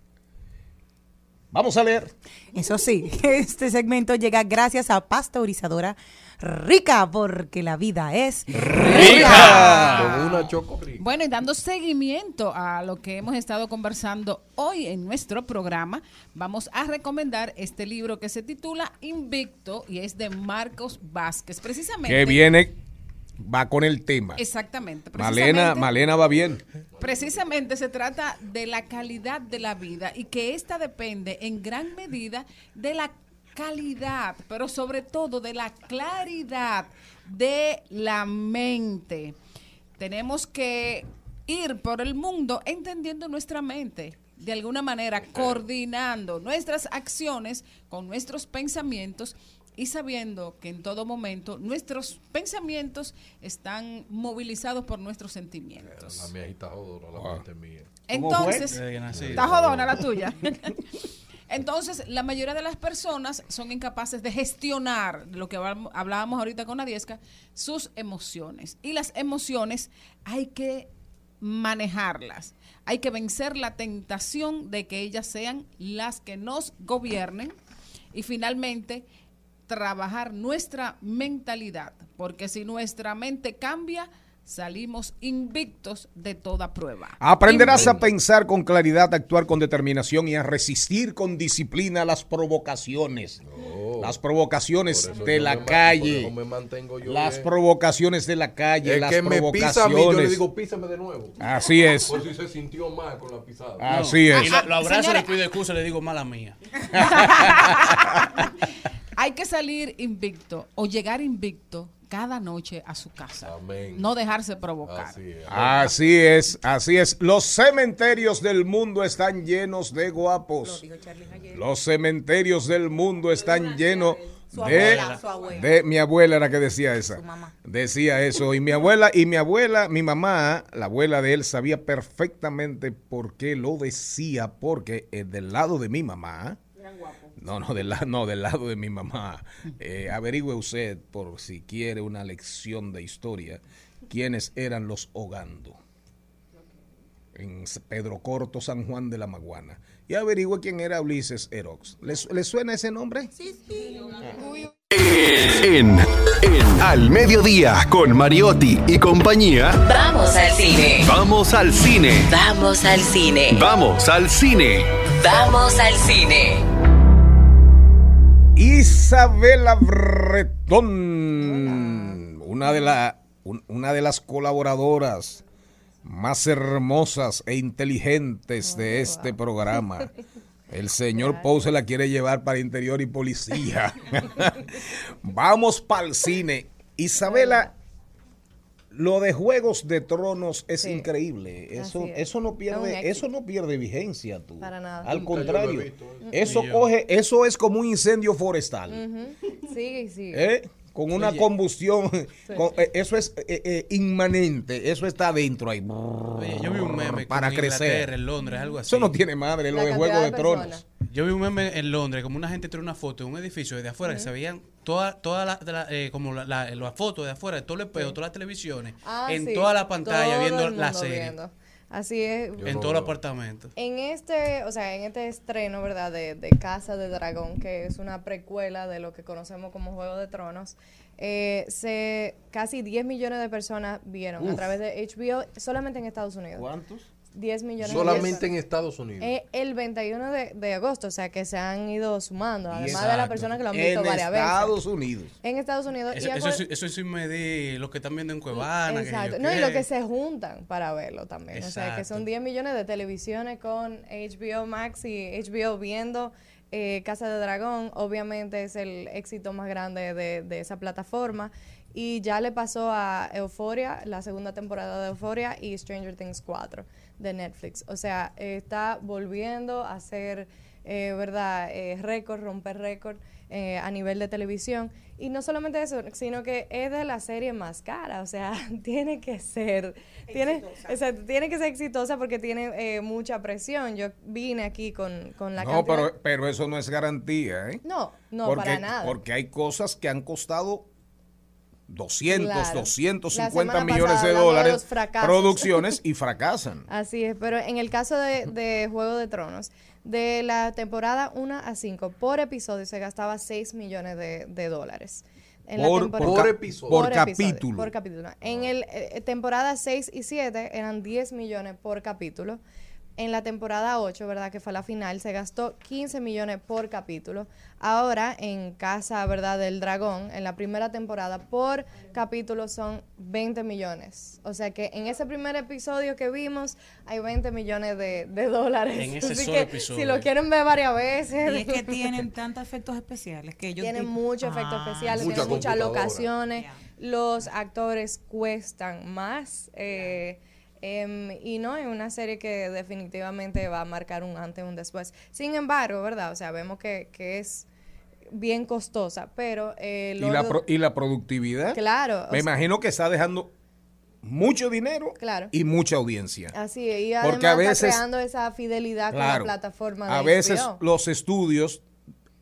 Vamos a leer. Eso sí, [laughs] este segmento llega gracias a Pasteurizadora Rica, porque la vida es rica. Una choco. Bueno, y dando seguimiento a lo que hemos estado conversando hoy en nuestro programa, vamos a recomendar este libro que se titula Invicto y es de Marcos Vázquez. Precisamente. Que viene, va con el tema. Exactamente. Malena, Malena va bien. Precisamente se trata de la calidad de la vida y que esta depende en gran medida de la calidad, pero sobre todo de la claridad de la mente. Tenemos que ir por el mundo entendiendo nuestra mente, de alguna manera coordinando nuestras acciones con nuestros pensamientos y sabiendo que en todo momento nuestros pensamientos están movilizados por nuestros sentimientos. La mía está jodona, la mente mía. Entonces, está jodona la tuya. [laughs] Entonces, la mayoría de las personas son incapaces de gestionar, lo que habl- hablábamos ahorita con Adiesca, sus emociones. Y las emociones hay que manejarlas. Hay que vencer la tentación de que ellas sean las que nos gobiernen. Y finalmente, trabajar nuestra mentalidad. Porque si nuestra mente cambia, salimos invictos de toda prueba. Aprenderás a pensar con claridad, a actuar con determinación y a resistir con disciplina las provocaciones. las provocaciones de yo la me calle. eso me mantengo yo las bien. provocaciones de la calle. El las que me pisa a mí, yo le provocaciones. digo, písame de nuevo. Así es. Por si se sintió mal con la pisada. Así es. Y lo, lo abrazo, Señores, le pido excusa, le digo mala mía. [laughs] Hay que salir invicto o llegar invicto cada noche a su casa. No dejarse provocar. Así es, así es. Los cementerios del mundo están llenos de guapos. Los cementerios del mundo están llenos Su de, abuela, su abuela. de mi abuela era que decía esa. Su mamá. Decía eso y mi abuela y mi abuela, mi mamá, la abuela de él sabía perfectamente por qué lo decía porque eh, del lado de mi mamá no, no, del, la- no, del lado de mi mamá. Eh, averigüe usted, por si quiere una lección de historia, quiénes eran los Ogando. En Pedro Corto, San Juan de la Maguana. Y averigüe quién era Ulises Erox. ¿Le, su- le suena ese nombre? Sí, sí. En, en Al Mediodía con Mariotti y compañía. Vamos al cine. Vamos al cine. Vamos al cine. Vamos al cine. Vamos al cine. Isabela Bretón, una de, las colaboradoras más hermosas e inteligentes de este programa. El señor Pou se la quiere llevar para interior y policía. [laughs] Vamos para el cine. Isabela, lo de Juegos de Tronos es increíble. Eso, es. eso no pierde, eso no pierde vigencia, tú. Para nada. Al Nunca contrario, visto, ¿eh? eso coge, eso es como un incendio forestal. Ujú. Sigue y sigue. ¿eh? Con una Oye. combustión, [laughs] con- eh, eso es eh, eh, inmanente, eso está adentro ahí. Oye, yo vi un meme para crecer. en Londres, algo así. Eso no tiene madre, lo de Juego de de Tronos. Yo vi un meme en Londres, como una gente tiró una foto de un edificio desde afuera, que se veían todas toda la, eh, como la, la, la foto de afuera, de todo el espejo, todas las televisiones, Ah, en sí. toda la pantalla Todo viendo el la serie. viendo. Así es. En todo el apartamento. En este, o sea, en este estreno, ¿verdad? De, de Casa de Dragón, que es una precuela de lo que conocemos como Juego de Tronos, eh, se, casi 10 millones de personas vieron a través de HBO solamente en Estados Unidos. ¿Cuántos? 10 millones de Solamente en. Estados Unidos. Eh, el 21 de, de agosto, o sea que se han ido sumando, además de las Exacto. personas que lo han visto En varias Estados veces. Unidos. En Estados Unidos. Eso, y eso, eso es sin medir los que están viendo en Cuevana. Exacto. No, y qué. lo que se juntan para verlo también. O sea, que Exacto. son 10 millones de televisiones con HBO Max y HBO viendo eh, Casa de Dragón. Obviamente es el éxito más grande de, de esa plataforma. Y ya le pasó a Euphoria, la segunda temporada de Euphoria y Stranger Things 4 de Netflix. O sea, eh, está volviendo a ser, eh, ¿verdad? Eh, récord, romper récord eh, a nivel de televisión. Y no solamente eso, sino que es de la serie más cara. O sea, [laughs] tiene que ser, tiene, exacto, tiene que ser exitosa porque tiene eh, mucha presión. Yo vine aquí con, con la No, cantidad- pero, pero eso no es garantía, ¿eh? No, no, porque, para nada. Porque hay cosas que han costado 200, Claro. La 250 semana millones de de dólares fracasos. producciones y fracasan. [laughs] Así es, pero en el caso de, de Juego de Tronos, de la temporada 1 a 5, por episodio se gastaba 6 millones de, de dólares. En Por- temporada- por episodio. por capítulo. Por capítulo. En el eh, temporada 6 y 7 eran 10 millones por capítulo. En la temporada 8, ¿verdad? Que fue la final, se gastó 15 millones por capítulo. Ahora, en Casa, ¿verdad? Del Dragón, en la primera temporada, por capítulo son 20 millones. O sea que en ese primer episodio que vimos, hay 20 millones de, de dólares. En ese Así solo que episodio. si lo quieren ver varias veces. Y es que [laughs] tienen tantos efectos especiales que ellos Tienen muchos efectos Ah. especiales, Mucha tienen muchas locaciones, los actores cuestan más. eh, em, y no, es una serie que definitivamente va a marcar un antes y un después. Sin embargo, ¿verdad? O sea, vemos que, que es bien costosa, pero eh, ¿Y la, pro- y la productividad. Claro, Me sea- imagino que está dejando mucho dinero Claro. y mucha audiencia. Así es, y Porque a veces- está creando esa fidelidad con Claro. la plataforma de A veces los estudios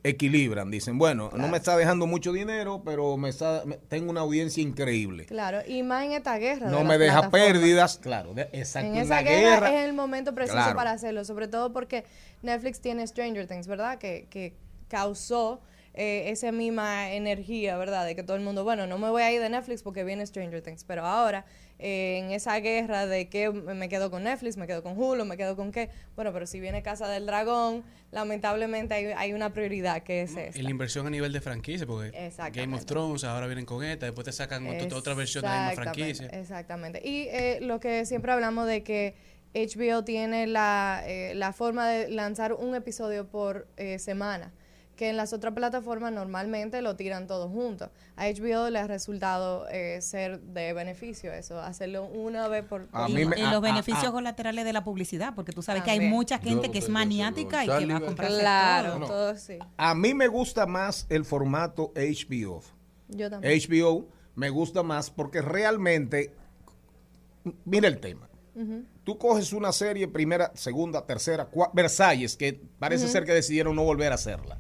equilibran, dicen, bueno, no me está dejando mucho dinero, pero me está, me- tengo una audiencia increíble. Claro, y más en esta guerra. No de me deja pérdidas, claro, de- exacto. En esa guerra, guerra, es el momento preciso Claro. para hacerlo, sobre todo porque Netflix tiene Stranger Things, ¿verdad? Que, que causó eh, esa misma energía, ¿verdad? De que todo el mundo, bueno, no me voy a ir de Netflix porque viene Stranger Things, pero ahora eh, en esa guerra de que me quedo con Netflix, me quedo con Hulu, me quedo con qué, bueno, pero si viene Casa del Dragón, lamentablemente hay, hay una prioridad que es esta. Y la inversión a nivel de franquicia, porque. Game of Thrones ahora vienen con esta, después te sacan otra, otra versión de la misma franquicia. Exactamente. Y eh, lo que siempre hablamos de que HBO tiene la, eh, la forma de lanzar un episodio por eh, semana, que en las otras plataformas normalmente lo tiran todos juntos. A HBO le ha resultado eh, ser de beneficio eso, hacerlo una vez por... A por mí me- y a- los a- beneficios a- colaterales de la publicidad, porque tú sabes que hay mucha gente no que es maniática y que va a comprar Claro, No. todo sí. A mí me gusta más el formato HBO. Yo también. HBO me gusta más porque realmente, mira el tema. Tú coges una serie, primera, segunda, tercera, cua- Versalles, que parece ser que decidieron no volver a hacerla.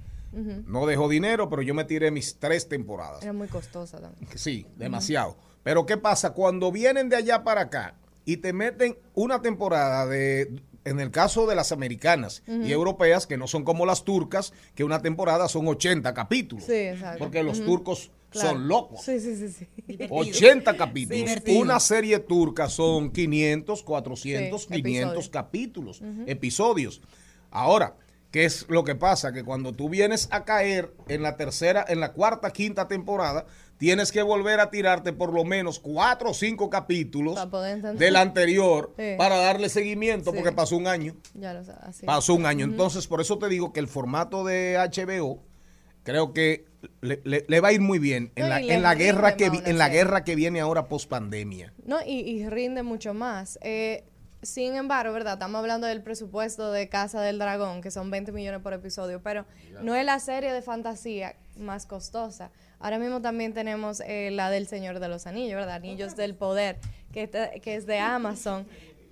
No dejó dinero, pero yo me tiré mis tres temporadas. Era muy costosa también. Sí, demasiado. Pero ¿qué pasa? Cuando vienen de allá para acá y te meten una temporada de, en el caso de las americanas y europeas, que no son como las turcas, que una temporada son 80 capítulos. Sí, exacto. Porque los turcos Claro. son locos. Sí, sí, sí, sí. 80 [laughs] capítulos. Divertido. Una serie turca son 500, 400, Sí, 500 episodios. capítulos, episodios. Ahora, ¿qué es lo que pasa? Que cuando tú vienes a caer en la tercera, en la cuarta, quinta temporada, tienes que volver a tirarte por lo menos cuatro o cinco capítulos del anterior Sí. para darle seguimiento, Sí. porque pasó un año. Ya lo sabes. así. Pasó un año. Entonces, por eso te digo que el formato de HBO creo que le, le- le va a ir muy bien en No, la, en la guerra que en la guerra que viene ahora post pandemia. No, y, y rinde mucho más. Eh, sin embargo, ¿verdad? Estamos hablando del presupuesto de Casa del Dragón, que son 20 millones por episodio, pero no es la serie de fantasía más costosa. Ahora mismo también tenemos eh, la del Señor de los Anillos, ¿verdad? Anillos del Poder, que, está- que es de Amazon.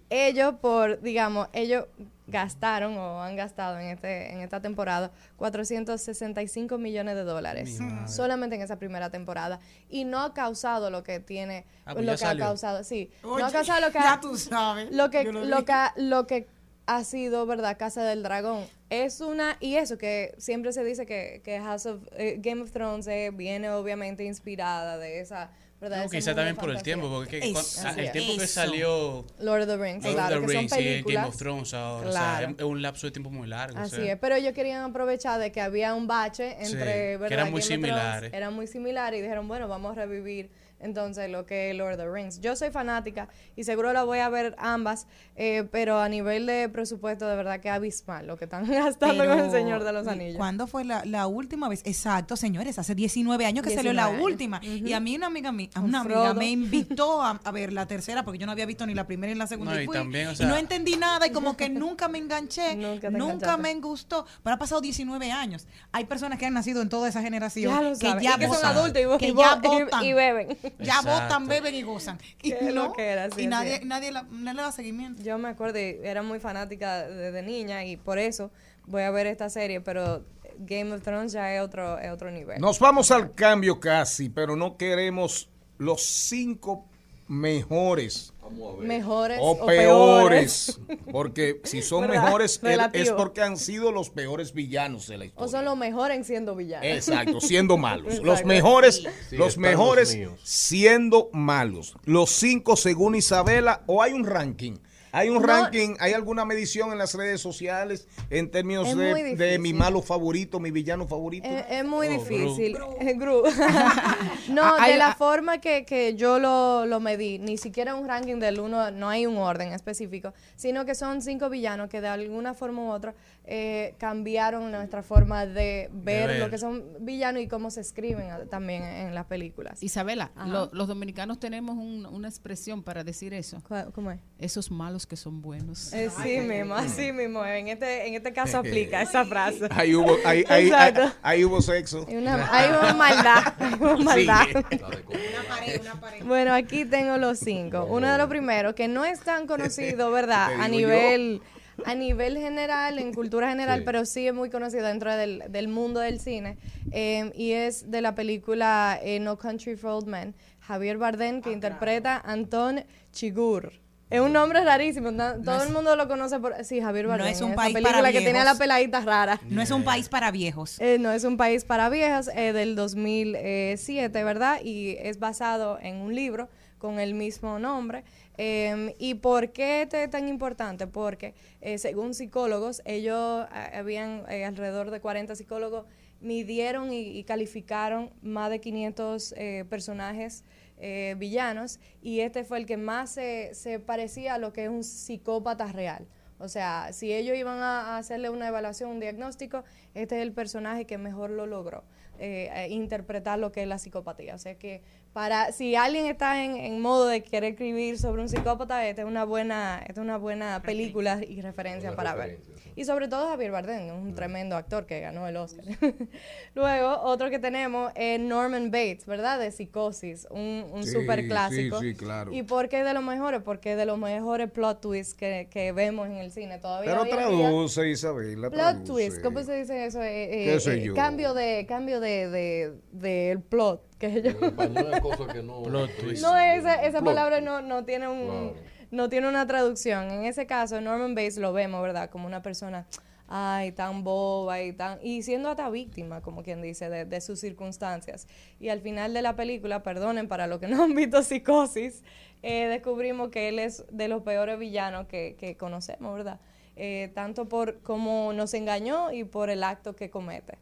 Ellos, por, digamos, ellos gastaron o han gastado en, este, en esta temporada 465 millones de dólares solamente en esa primera temporada. Y no ha causado lo que tiene Ah, pues lo que ha causado sí. No ha causado lo que ya ha, tú sabes, lo que yo lo lo vi. que ha- lo que ha sido verdad Casa del Dragón. Es una y eso que siempre se dice que, que House of eh, Game of Thrones eh, viene obviamente inspirada de esa verdad quizá también por el tiempo, porque que Eso, ah, el tiempo que eso. salió Lord of the Rings Lord claro of the que Rings son y películas Game of Thrones ahora, Claro. o sea, es, un lapso de tiempo muy largo. o Así sea. es, pero ellos querían aprovechar de que había un bache Sí, entre, que ¿verdad? eran muy similares. Eran muy similares y dijeron, bueno, vamos a revivir entonces lo que es Lord of the Rings. Yo soy fanática y seguro la voy a ver ambas, eh, pero a nivel de presupuesto de verdad que abismal lo que están [laughs] gastando con el Señor de los ¿y Anillos. ¿Cuándo fue la, la última vez? Exacto, señores, hace 19 años que salió 19 la años. última. Y a mí una amiga, mi- Con una amiga Frodo. me invitó [laughs] a, a ver la tercera porque yo no había visto ni la primera ni la segunda. No, y y fui, también, o y sea- no entendí nada y como que [laughs] nunca me enganché, Nunca me gustó. Pero ha pasado 19 años. Hay personas que han nacido en toda esa generación Ya lo que sabes, ya y que son votan, adultos y que ya votan, y beben. Ya Exacto. votan, beben y gozan. Y, Qué no, loquera, sí, y nadie, nadie, la- nadie le da seguimiento. Yo me acuerdo, y era muy fanática desde niña y por eso voy a ver esta serie, pero Game of Thrones ya es otro, es otro nivel. Nos vamos al cambio casi, pero no queremos los cinco mejores Mejores o, o, peores. Porque si son ¿Verdad? mejores es porque han sido los peores villanos de la O historia. son los mejores en siendo villanos. Exacto, siendo malos. Los mejores, Sí, los mejores los siendo malos. Los cinco según Isabela, o hay un ranking. Hay un No. ranking, hay alguna medición en las redes sociales en términos de, mi malo favorito, mi villano favorito. Es, es muy Oh, difícil. Eh, Gru. [laughs] [laughs] no, Ah, hay- de la forma que, que yo lo, lo medí, ni siquiera un ranking del uno, no hay un orden específico, sino que son cinco villanos que de alguna forma u otra eh, cambiaron nuestra forma de ver, ver. lo que son villanos y cómo se escriben a- también en las películas. Isabela, lo- los dominicanos tenemos un- una expresión para decir eso. ¿Cuál- ¿Cómo es? Esos malos que son buenos. Eh, sí mismo, así mismo. En este, en este caso [laughs] aplica esa frase. Ahí hubo, ahí, ahí, ahí, ahí hubo sexo. Hay una, hay una maldad. [laughs] Hay una maldad. Sí. [laughs] Bueno, aquí tengo los cinco. Uno de los primeros, que no es tan conocido, ¿verdad? A nivel, a nivel general, en cultura general, Sí. pero sí es muy conocido dentro del, del mundo del cine. eh, y es de la película eh, No Country for Old Men. Javier Bardem, que interpreta a Anton Chigurh. Es un nombre rarísimo. todo el mundo lo conoce por... Sí, Javier Bardem. es un país para que la viejos. peladita rara. No es un país para viejos. Eh, no, es un país para viejos eh, del 2007, ¿verdad? Y es basado en un libro con el mismo nombre. Eh, ¿Y por qué este es tan importante? Porque eh, según psicólogos, ellos eh, habían eh, alrededor de 40 psicólogos, midieron y, calificaron más de 500 eh, personajes villanos y este fue el que más se, se parecía a lo que es un psicópata real. O sea, si ellos iban a, hacerle una evaluación, un diagnóstico, este es el personaje que mejor lo logró, interpretar lo que es la psicopatía. O sea que para si alguien está en, en modo de querer escribir sobre un psicópata, esta es una buena, esta es una buena película y referencia Una para ver. sí. Y sobre todo Javier Bardem, un tremendo actor que ganó el Oscar. [laughs] Luego, otro que tenemos es Norman Bates, ¿verdad? De Psicosis, un, un Sí, super clásico. sí, sí, claro. ¿Y por qué de los mejores? Porque es de los mejores plot twists que, que vemos en el cine. Todavía Pero día- traduce, Isabela. Plot traduce. twist, ¿cómo se dice eso? Eh, ¿Qué eh, sé eh, yo? Cambio de, cambio de, de, del plot. Que yo... En español hay cosas que no. [laughs] Esa, esa palabra no, no tiene un Claro. no tiene una traducción. En ese caso, Norman Bates lo vemos, ¿verdad? Como una persona, ay, tan boba y tan y siendo hasta víctima, como quien dice, de, de sus circunstancias. Y al final de la película, perdonen para los que no [laughs] han visto Psicosis, eh, descubrimos que él es de los peores villanos que, que conocemos, ¿verdad? Eh, tanto por cómo nos engañó y por el acto que comete.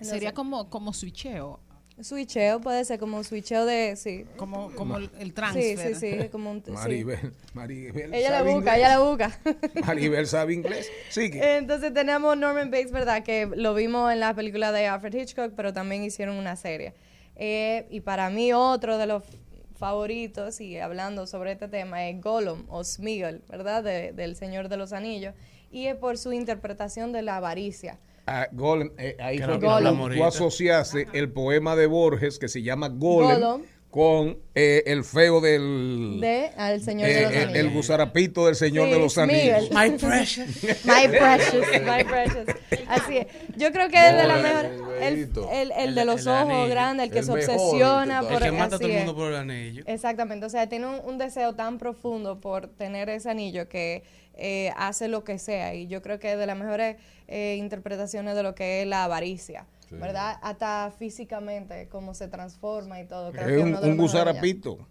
Sería como, como switcheo, switcheo, puede ser como un switcheo de, sí. como, como el, el Sí, transfer. sí, sí, como un... sí. Maribel, Maribel. Ella la sabe busca, inglés. ella la busca. [laughs] Maribel sabe inglés. Sigue. Entonces tenemos Norman Bates, ¿verdad? Que lo vimos en la película de Alfred Hitchcock, pero también hicieron una serie. Eh, y para mí otro de los favoritos, y hablando sobre este tema, es Gollum o Smeagol, ¿verdad? De- del Señor de los Anillos. Y es por su interpretación de la avaricia. Ah, Golem, eh, ahí fue que tú asociaste el poema de Borges que se llama Golem, Golem. con eh, el feo del De Al Señor eh, de los el, Anillos. el gusarapito del Señor Sí, de los Anillos. My precious. [laughs] My precious, my precious. Así es. Yo creo que es de la mejor. el El, el, de los el ojos grandes, el que El se mejor, obsesiona por El que mata a todo el mundo por el anillo. Exactamente, o sea, tiene un, un deseo tan profundo por tener ese anillo que eh, hace lo que sea. Y yo creo que es de las mejores eh, interpretaciones de lo que es la avaricia, Sí. ¿verdad? Hasta físicamente, cómo se transforma y todo. Creo Es que un, un gusarapito.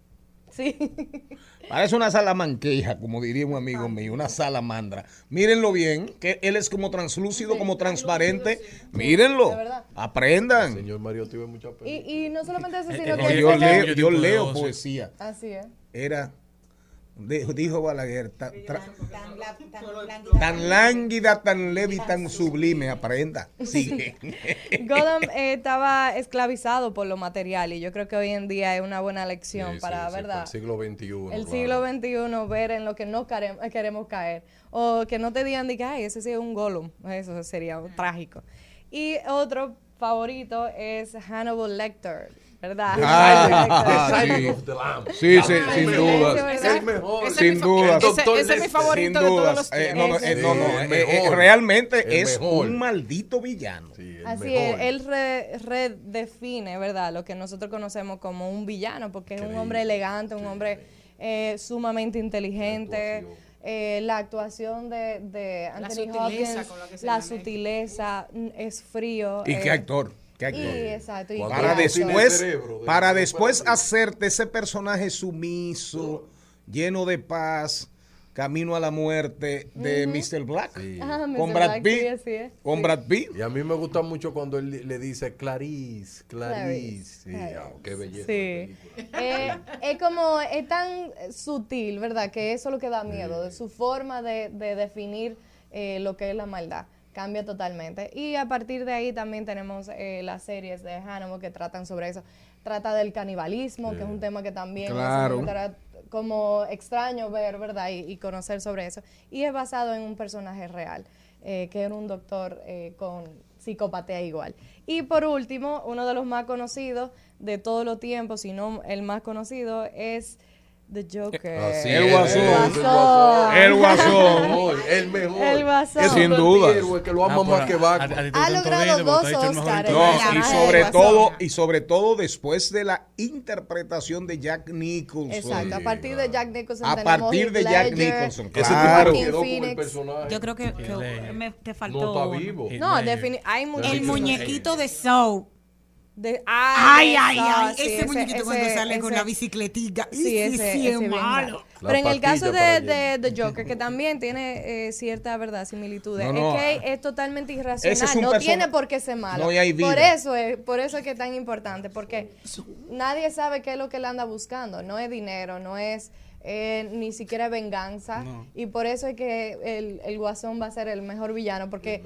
Sí. [laughs] Parece una salamanqueja, como diría un amigo mío, una salamandra. Mírenlo bien, que él es como translúcido, como transparente. Mírenlo, de verdad. aprendan. Señor Mario tiene mucha pena. Y, y no solamente eso, Eh, sino eh, que yo leo, yo leo poesía. Así es. Era, dijo, dijo Balaguer, ta- tra- tan lánguida, tan leve y tan sublime. Aprenda. [laughs] Sigue. Gollum eh, estaba esclavizado por lo material y yo creo que hoy en día es una buena lección sí, para, sí, ¿verdad? El siglo XXI. el claro. siglo XXI ver en lo que no queremos, queremos caer. O que no te digan de que, ay, ese sí es un Gollum. Eso sería trágico. Y otro favorito es Hannibal Lecter. ¿Verdad? Ah, sí. Sign of the Lamb. Sí, sí, sin duda. El mejor. ese Sin es duda. Ese, Doctor ese es mi favorito Sin de todos dudas. los Eh, no, no, eh, no, no, El eh, eh, mejor. realmente El es mejor. un maldito villano. Sí, Así mejor. es, él re- redefine, ¿verdad? Lo que nosotros conocemos como un villano, porque es un hombre elegante, un hombre eh, sumamente inteligente. eh, la actuación de, de Anthony sutileza Hopkins, con la que se la sutileza, es frío. Y eh, qué actor. Y, exacto, y para después, cerebro de- para de- después de- hacerte ese personaje sumiso, lleno de paz, camino a la muerte de Mr. Black. Sí. Ah, Con Mr. Brad Pitt. sí, así es. Con Sí. Brad Pitt. Y a mí me gusta mucho cuando él le dice Clarice, Clarice. Clarice, Sí, Clarice. ah, qué belleza. Eh, es como, es tan sutil, ¿verdad? Que eso es lo que da miedo, de su forma de, de definir eh, lo que es la maldad. Cambia totalmente. Y a partir de ahí también tenemos eh, las series de Hannibal que tratan sobre eso. Trata del canibalismo, que es un tema que también es Claro. tra- como extraño ver, ¿verdad? Y, y conocer sobre eso. Y es basado en un personaje real, eh, que era un doctor eh, con psicopatía igual. Y por último, uno de los más conocidos de todos los tiempos, si no el más conocido, es The Joker. Así El es, Guasón. el Guasón. El Guasón. mejor, el mejor. El Guasón. Sin duda. antihéroe que lo ama Ah, más que a- Batman. a- a ti te Ha logrado dos el Oscars. No, y sobre todo, y sobre todo después de la interpretación de Jack Nicholson. Exacto, a partir de Jack Nicholson A partir de Jack Nicholson, Ese claro. tipo Joaquin quedó con el personaje. Yo creo que, que me, te faltó. no está vivo. No, hay muchos. El muñequito de Soul. De, Ay, ay, eso, ay. sí, ese, muñequito cuando ese- sale con la bicicletica. Sí, Sí, ese, sí, ese es malo. La Pero en el caso de, de, Joker, que también tiene eh, cierta verdad, similitudes, No, no. es que es totalmente irracional, es no tiene por qué ser malo. No hay vida. Por eso es, por eso es que es tan importante, porque nadie sabe qué es lo que él anda buscando, no es dinero, no es eh, ni siquiera venganza, No. y por eso es que el, el Guasón va a ser el mejor villano, porque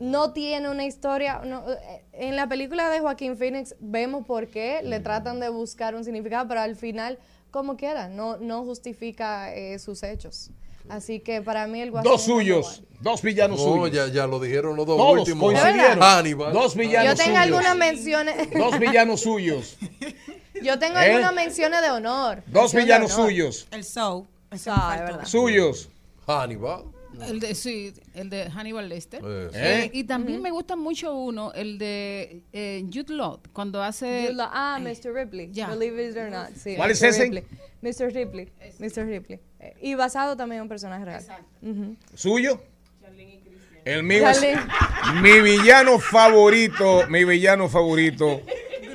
no tiene una historia. no, eh, en la película de Joaquín Phoenix vemos por qué le tratan de buscar un significado, pero al final, como quiera, no, no justifica eh, sus hechos. Así que para mí el Guasón Dos suyos, dos villanos No, suyos. ya, ya lo dijeron los dos Todos últimos. coincidieron. Hannibal. Dos villanos Yo tengo suyos. algunas menciones. Dos villanos suyos. [laughs] yo tengo ¿Eh? algunas menciones de honor. Dos villanos honor. suyos. El Soul. Ah. Suyos. Hannibal. El de, sí, el de Hannibal Lester. Eh, ¿Eh? Eh, y también me gusta mucho uno, el de eh, Jude Law, cuando hace... Jude Law- ah, Mr. Ripley. Believe it or not. Sí, ¿Cuál es Mr. ese? Ripley. Mr. Ripley. Mr. Ripley. Y basado también en un personaje real. Ujú. ¿Suyo? El mío es, mi villano favorito, mi villano favorito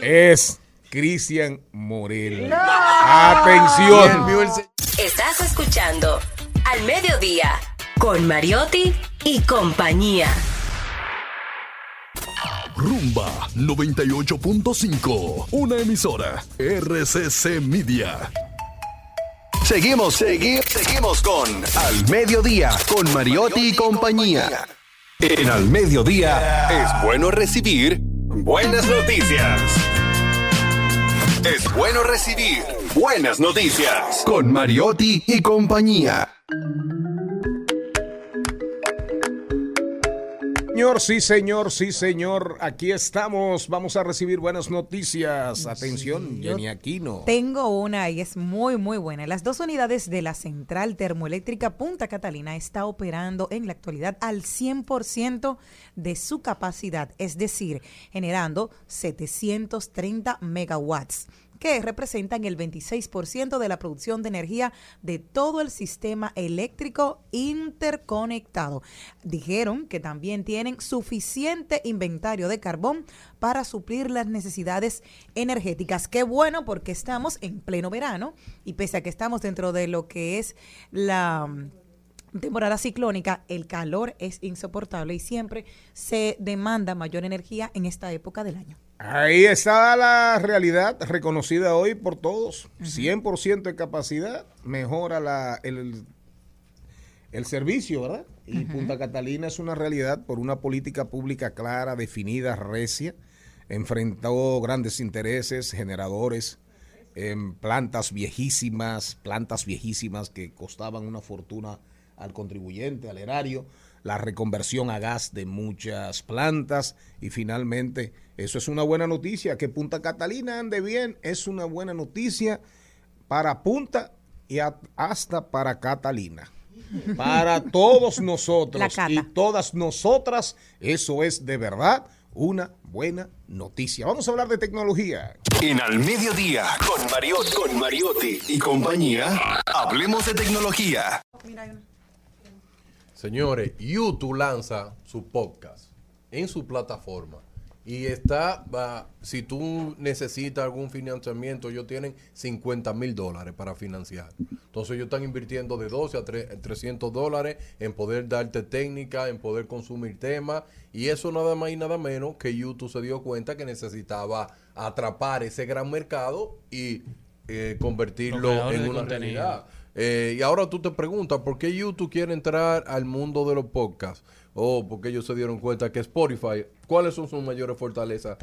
es Cristian Morel. Atención. Estás escuchando Al Mediodía con Mariotti y compañía. Rumba 98.5. Una emisora. RCC Media. Seguimos, seguimos, seguimos con Al Mediodía, con Mariotti y compañía. En Al Mediodía es bueno recibir buenas noticias. Es bueno recibir buenas noticias con Mariotti y compañía. Señor, sí, señor, sí, señor. Aquí estamos. Vamos a recibir buenas noticias. Atención, Jenny Aquino. Tengo una y es muy, muy buena. Las dos unidades de la Central Termoeléctrica Punta Catalina está operando en la actualidad al 100% de su capacidad, es decir, generando 730 megawatts que representan el 26% de la producción de energía de todo el sistema eléctrico interconectado. Dijeron que también tienen suficiente inventario de carbón para suplir las necesidades energéticas. Qué bueno porque estamos en pleno verano y pese a que estamos dentro de lo que es la mm, temporada ciclónica, el calor es insoportable y siempre se demanda mayor energía en esta época del año. Ahí está la realidad reconocida hoy por todos. 100% de capacidad mejora la, el, el servicio, ¿verdad? Y Punta Catalina es una realidad por una política pública clara, definida, recia. Enfrentó grandes intereses, generadores, en plantas viejísimas, plantas viejísimas que costaban una fortuna al contribuyente, al erario. la reconversión a gas de muchas plantas y finalmente eso es una buena noticia. Que Punta Catalina ande bien es una buena noticia para Punta y a- hasta para Catalina. [laughs] Para todos nosotros y todas nosotras, eso es de verdad una buena noticia. Vamos a hablar de tecnología. En Al Mediodía, con Mariotti, con Mariotti y compañía, hablemos de tecnología. Señores, YouTube lanza su podcast en su plataforma. Y está, va, si tú necesitas algún financiamiento, ellos tienen 50 mil dólares para financiar. Entonces ellos están invirtiendo de 12 a tre- 300 dólares en poder darte técnica, en poder consumir temas. Y eso nada más y nada menos que YouTube se dio cuenta que necesitaba atrapar ese gran mercado y eh, convertirlo en una realidad. Eh, y ahora tú te preguntas, ¿por qué YouTube quiere entrar al mundo de los podcasts? O porque ellos se dieron cuenta que Spotify, ¿cuáles son sus mayores fortalezas?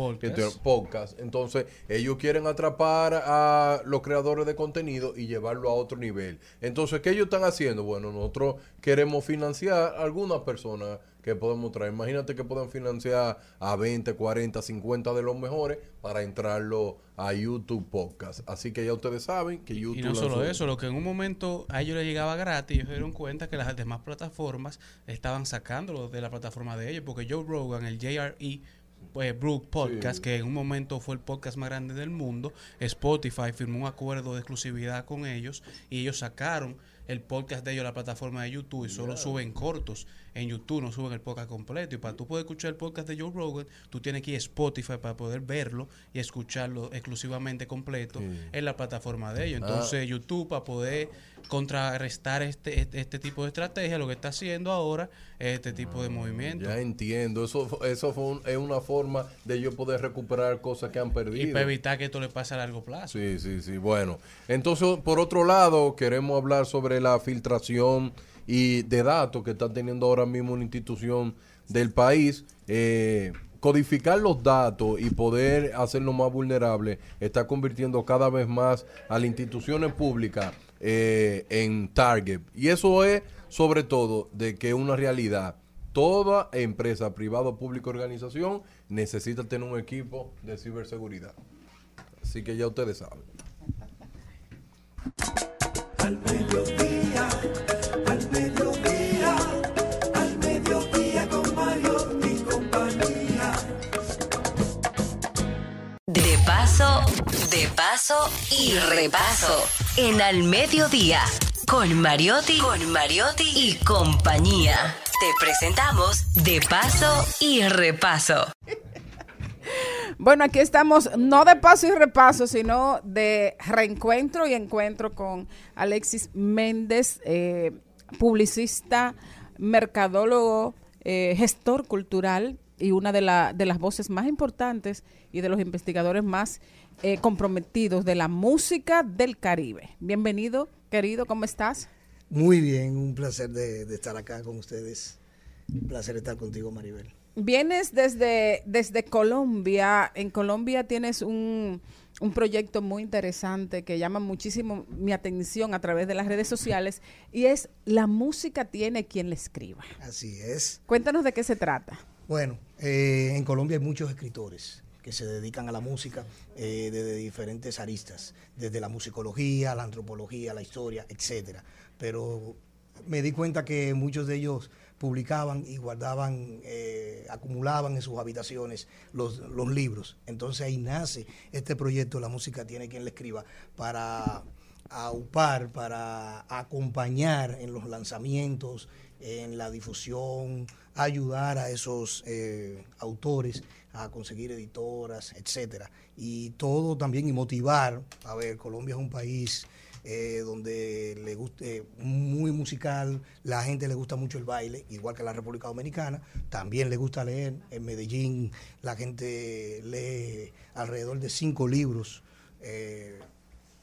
Podcast. Entonces, ellos quieren atrapar a los creadores de contenido y llevarlo a otro nivel. Entonces, ¿qué ellos están haciendo? Bueno, nosotros queremos financiar a algunas personas que podemos traer. Imagínate que puedan financiar a 20, 40, 50 de los mejores para entrarlo a YouTube Podcast. Así que ya ustedes saben que YouTube... Y no solo eso, lo que en un momento a ellos les llegaba gratis, ellos se dieron cuenta que las demás plataformas estaban sacándolo de la plataforma de ellos, porque Joe Rogan, el JRE pues, Brook Podcast, Sí. que en un momento fue el podcast más grande del mundo, Spotify firmó un acuerdo de exclusividad con ellos y ellos sacaron el podcast de ellos a la plataforma de YouTube y solo suben cortos en YouTube, no suben el podcast completo. Y para tú poder escuchar el podcast de Joe Rogan, tú tienes que ir a Spotify para poder verlo y escucharlo exclusivamente completo en la plataforma de ellos. Ah. Entonces, YouTube, para poder contrarrestar este, este, este tipo de estrategia, lo que está haciendo ahora es este tipo de movimiento. Ya entiendo, eso, eso fue un- es una forma de yo poder recuperar cosas que han Y perdido. para evitar que esto le pase a largo plazo. Sí, sí, sí. Bueno, entonces, por otro lado, queremos hablar sobre la filtración y de datos que está teniendo ahora mismo una institución del país. Eh, codificar los datos y poder hacerlo más vulnerable está convirtiendo cada vez más a las instituciones públicas eh, en target. Y eso es sobre todo de que una realidad. Toda empresa, privada, pública, organización necesita tener un equipo de ciberseguridad. Así que ya ustedes saben. Paso, de paso y repaso. En Al Mediodía, con Mariotti, con Mariotti y compañía. Te presentamos De paso y repaso. Bueno, aquí estamos no de paso y repaso, sino de reencuentro y encuentro con Alexis Méndez, eh, publicista, mercadólogo, eh, gestor cultural y una de, la- de las voces más importantes y de los investigadores más eh, comprometidos de la música del Caribe. Bienvenido, querido, ¿cómo estás? Muy bien, un placer de, de estar acá con ustedes. Un placer estar contigo, Maribel. Vienes desde, desde Colombia. En Colombia tienes un, un proyecto muy interesante que llama muchísimo mi atención a través de las redes sociales y es La música tiene quien la escriba. Así es. Cuéntanos de qué se trata. Bueno, eh, en Colombia hay muchos escritores que se dedican a la música eh, desde diferentes aristas, desde la musicología, la antropología, la historia, etcétera. Pero me di cuenta que muchos de ellos publicaban y guardaban, eh, acumulaban en sus habitaciones los, los libros. Entonces ahí nace este proyecto, La música tiene quien la escriba, para aupar, para acompañar en los lanzamientos, en la difusión, ayudar a esos eh, autores a conseguir editoras, etcétera. Y todo también y motivar. A ver, Colombia es un país eh, donde le guste muy musical, la gente le gusta mucho el baile, igual que la República Dominicana, también le gusta leer. En Medellín la gente lee alrededor de cinco libros eh,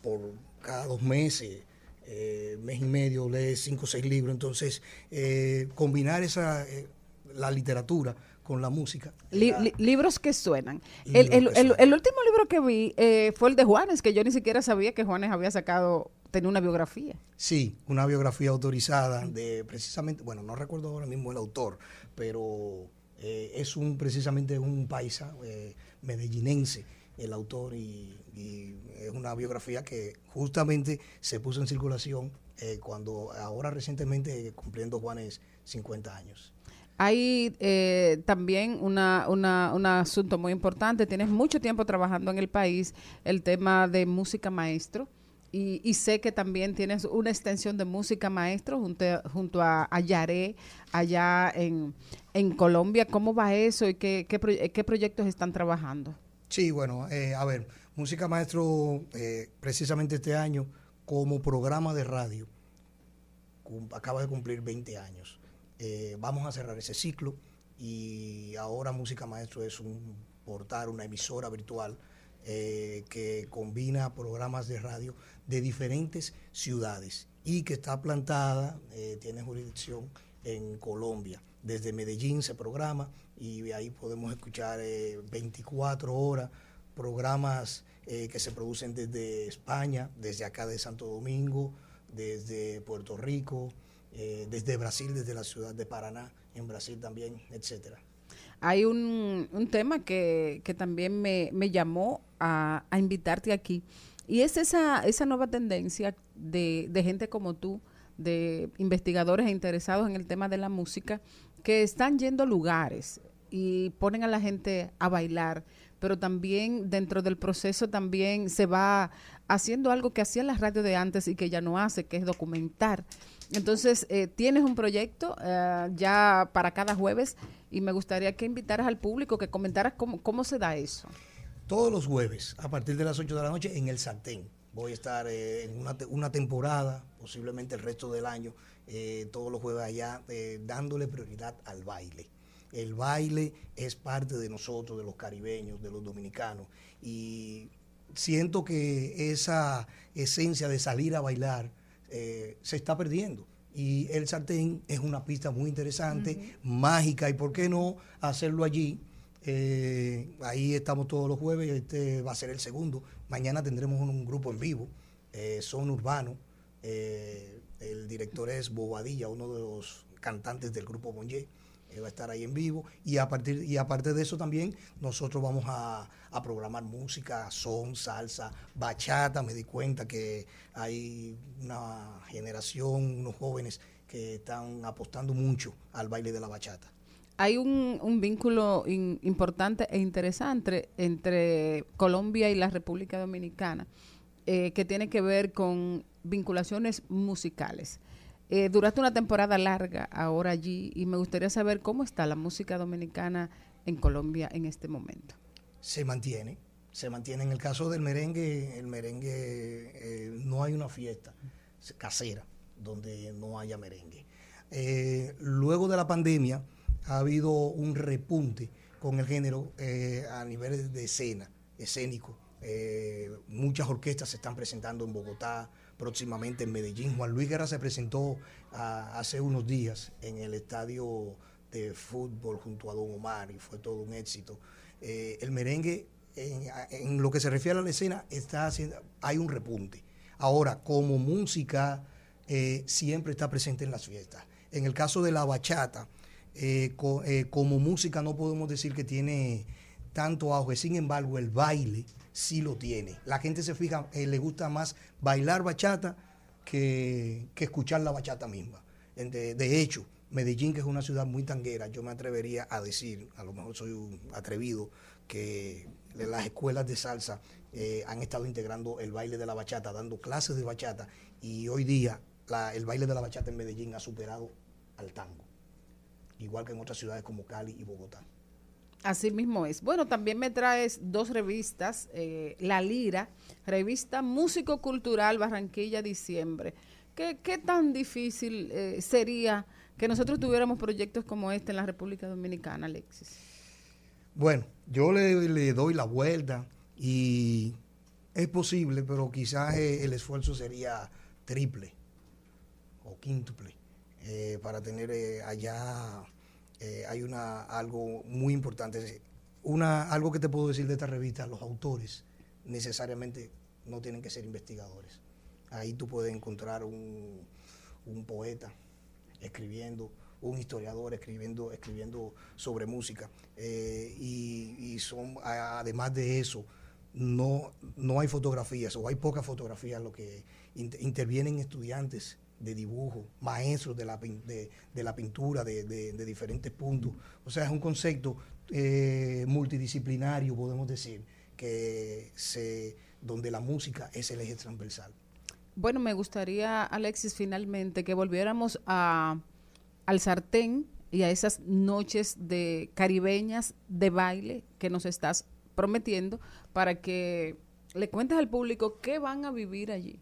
por cada dos meses. eh, mes y medio lee cinco o seis libros, entonces eh, combinar esa eh, la literatura con la música. Li- era- li- libros que suenan. El, Libros el- que el- suenan. el último libro que vi eh, fue el de Juanes, que yo ni siquiera sabía que Juanes había sacado tener una biografía. Sí, una biografía autorizada de precisamente, bueno, no recuerdo ahora mismo el autor, pero eh, es un precisamente un paisa eh, medellinense el autor y, y es una biografía que justamente se puso en circulación eh, cuando ahora recientemente cumpliendo Juanes 50 años. Hay eh, también una, una, un asunto muy importante. Tienes mucho tiempo trabajando en el país, el tema de música maestro. Y, y sé que también tienes una extensión de música maestro junto, junto a, a Yaré, allá en, en Colombia. ¿Cómo va eso y qué, qué, proye- qué proyectos están trabajando? Sí, bueno, eh, a ver, Música Maestro, eh, precisamente este año, como programa de radio, acaba de cumplir 20 años. Eh, vamos a cerrar ese ciclo y ahora Música Maestro es un portal, una emisora virtual eh, que combina programas de radio de diferentes ciudades y que está plantada, eh, tiene jurisdicción en Colombia. Desde Medellín se programa y ahí podemos escuchar eh, 24 horas programas que se producen desde España, desde acá de Santo Domingo, desde Puerto Rico, eh, desde Brasil, desde la ciudad de Paraná, en Brasil también, etcétera. Hay un, un tema que, que también me, me llamó a, a invitarte aquí y es esa, esa nueva tendencia de, de gente como tú, de investigadores e interesados en el tema de la música, que están yendo a lugares y ponen a la gente a bailar, pero también dentro del proceso también se va haciendo algo que hacían las radios de antes y que ya no hace, que es documentar. Entonces, eh, tienes un proyecto eh, ya para cada jueves y me gustaría que invitaras al público, que comentaras cómo, cómo se da eso. Todos los jueves, a partir de las 8 de la noche, en el Sartén. Voy a estar eh, en una, una temporada, posiblemente el resto del año, todos los jueves allá, dándole prioridad al baile. El baile es parte de nosotros, de los caribeños, de los dominicanos. Y siento que esa esencia de salir a bailar eh, se está perdiendo. Y el sartén es una pista muy interesante, mágica, y por qué no hacerlo allí. Eh, ahí estamos todos los jueves, este va a ser el segundo. Mañana tendremos un, un grupo en vivo, eh, son urbanos. Eh, el director es Bobadilla, uno de los cantantes del grupo Bonje. Va a estar ahí en vivo. Y a partir, y aparte de eso también, nosotros vamos a, a programar música, son, salsa, bachata. Me di cuenta que hay una generación, unos jóvenes que están apostando mucho al baile de la bachata. Hay un, un vínculo in- importante e interesante entre Colombia y la República Dominicana eh, que tiene que ver con vinculaciones musicales. Eh, duraste una temporada larga ahora allí y me gustaría saber cómo está la música dominicana en Colombia en este momento. se mantiene, se mantiene. En el caso del merengue, el merengue eh, no hay una fiesta casera donde no haya merengue. Eh, luego de la pandemia ha habido un repunte con el género eh, a nivel de escena, escénico. Muchas orquestas se están presentando en Bogotá, próximamente en Medellín. Juan Luis Guerra se presentó ah, hace unos días en el estadio de fútbol junto a Don Omar y fue todo un éxito. Eh, el merengue, en, lo que se refiere a la escena, está haciendo, hay un repunte. Ahora, como música, eh, siempre está presente en las fiestas. En el caso de la bachata, eh, como música no podemos decir que tiene tanto auge, sin embargo, el baile sí lo tiene. La gente se fija, eh, le gusta más bailar bachata que, que escuchar la bachata misma. De, de hecho, Medellín, que es una ciudad muy tanguera, yo me atrevería a decir, a lo mejor soy un atrevido, que las escuelas de salsa eh, han estado integrando el baile de la bachata, dando clases de bachata, y hoy día el baile de la bachata en Medellín ha superado al tango, igual que en otras ciudades como Cali y Bogotá. Así mismo es. Bueno, también me traes dos revistas, eh, La Lira, revista Músico Cultural Barranquilla Diciembre. ¿Qué, tan difícil eh, sería que nosotros tuviéramos proyectos como este en la República Dominicana, Alexis? Bueno, yo le, le doy la vuelta y es posible, pero quizás eh, el esfuerzo sería triple o quíntuple para tener allá eh, hay una algo muy importante una algo que te puedo decir de esta revista los autores necesariamente no tienen que ser investigadores Ahí tú puedes encontrar un, un poeta escribiendo, un historiador escribiendo, escribiendo sobre música. Eh, y, y son, además de eso, no, no hay fotografías o hay pocas fotografías lo que inter- intervienen estudiantes de dibujo, maestros de la, de, de la pintura de, de- de diferentes puntos. O sea, es un concepto eh, multidisciplinario, podemos decir, que se, donde la música es el eje transversal. Bueno, me gustaría, Alexis, finalmente que volviéramos a, al sartén y a esas noches de caribeñas de baile que nos estás prometiendo para que le cuentes al público qué van a vivir allí.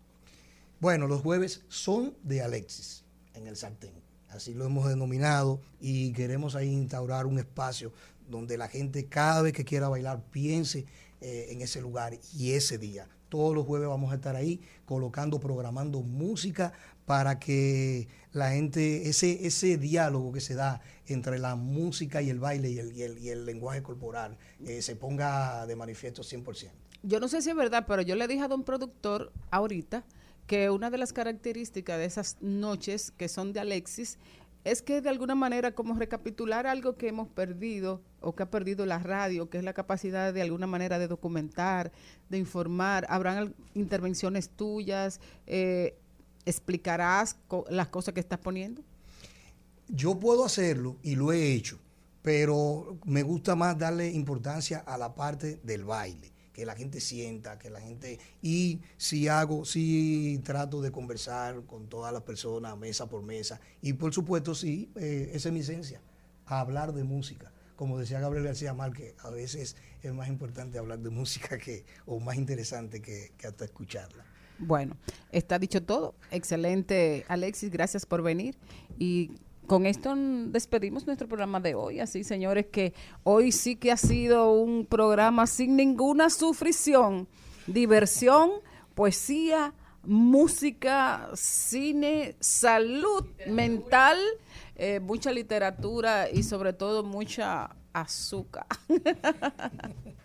Bueno, los jueves son de Alexis en el sartén. Así lo hemos denominado y queremos ahí instaurar un espacio donde la gente cada vez que quiera bailar piense eh, en ese lugar y ese día. Todos los jueves vamos a estar ahí colocando, programando música para que la gente, ese, ese diálogo que se da entre la música y el baile y el, y el, y el lenguaje corporal eh, se ponga de manifiesto 100%. Yo no sé si es verdad, pero yo le dije a don productor ahorita que una de las características de esas noches que son de Alexis es que de alguna manera como recapitular algo que hemos perdido o que ha perdido la radio, que es la capacidad de alguna manera de documentar, de informar. Habrán intervenciones tuyas, eh, explicarás las cosas que estás poniendo. Yo puedo hacerlo y lo he hecho, pero me gusta más darle importancia a la parte del baile, que la gente sienta, que la gente... Y si hago, si trato de conversar con todas las personas, mesa por mesa, y por supuesto, sí, eh, esa es mi esencia, hablar de música. Como decía Gabriel García Márquez, a veces es más importante hablar de música que, o más interesante que, que hasta escucharla. Bueno, está dicho todo. Excelente, Alexis, gracias por venir. Y con esto despedimos nuestro programa de hoy. Así, señores, que hoy sí que ha sido un programa sin ninguna sufrición. Diversión, poesía, música, cine, salud mental, eh, mucha literatura y sobre todo mucha azúcar. [laughs]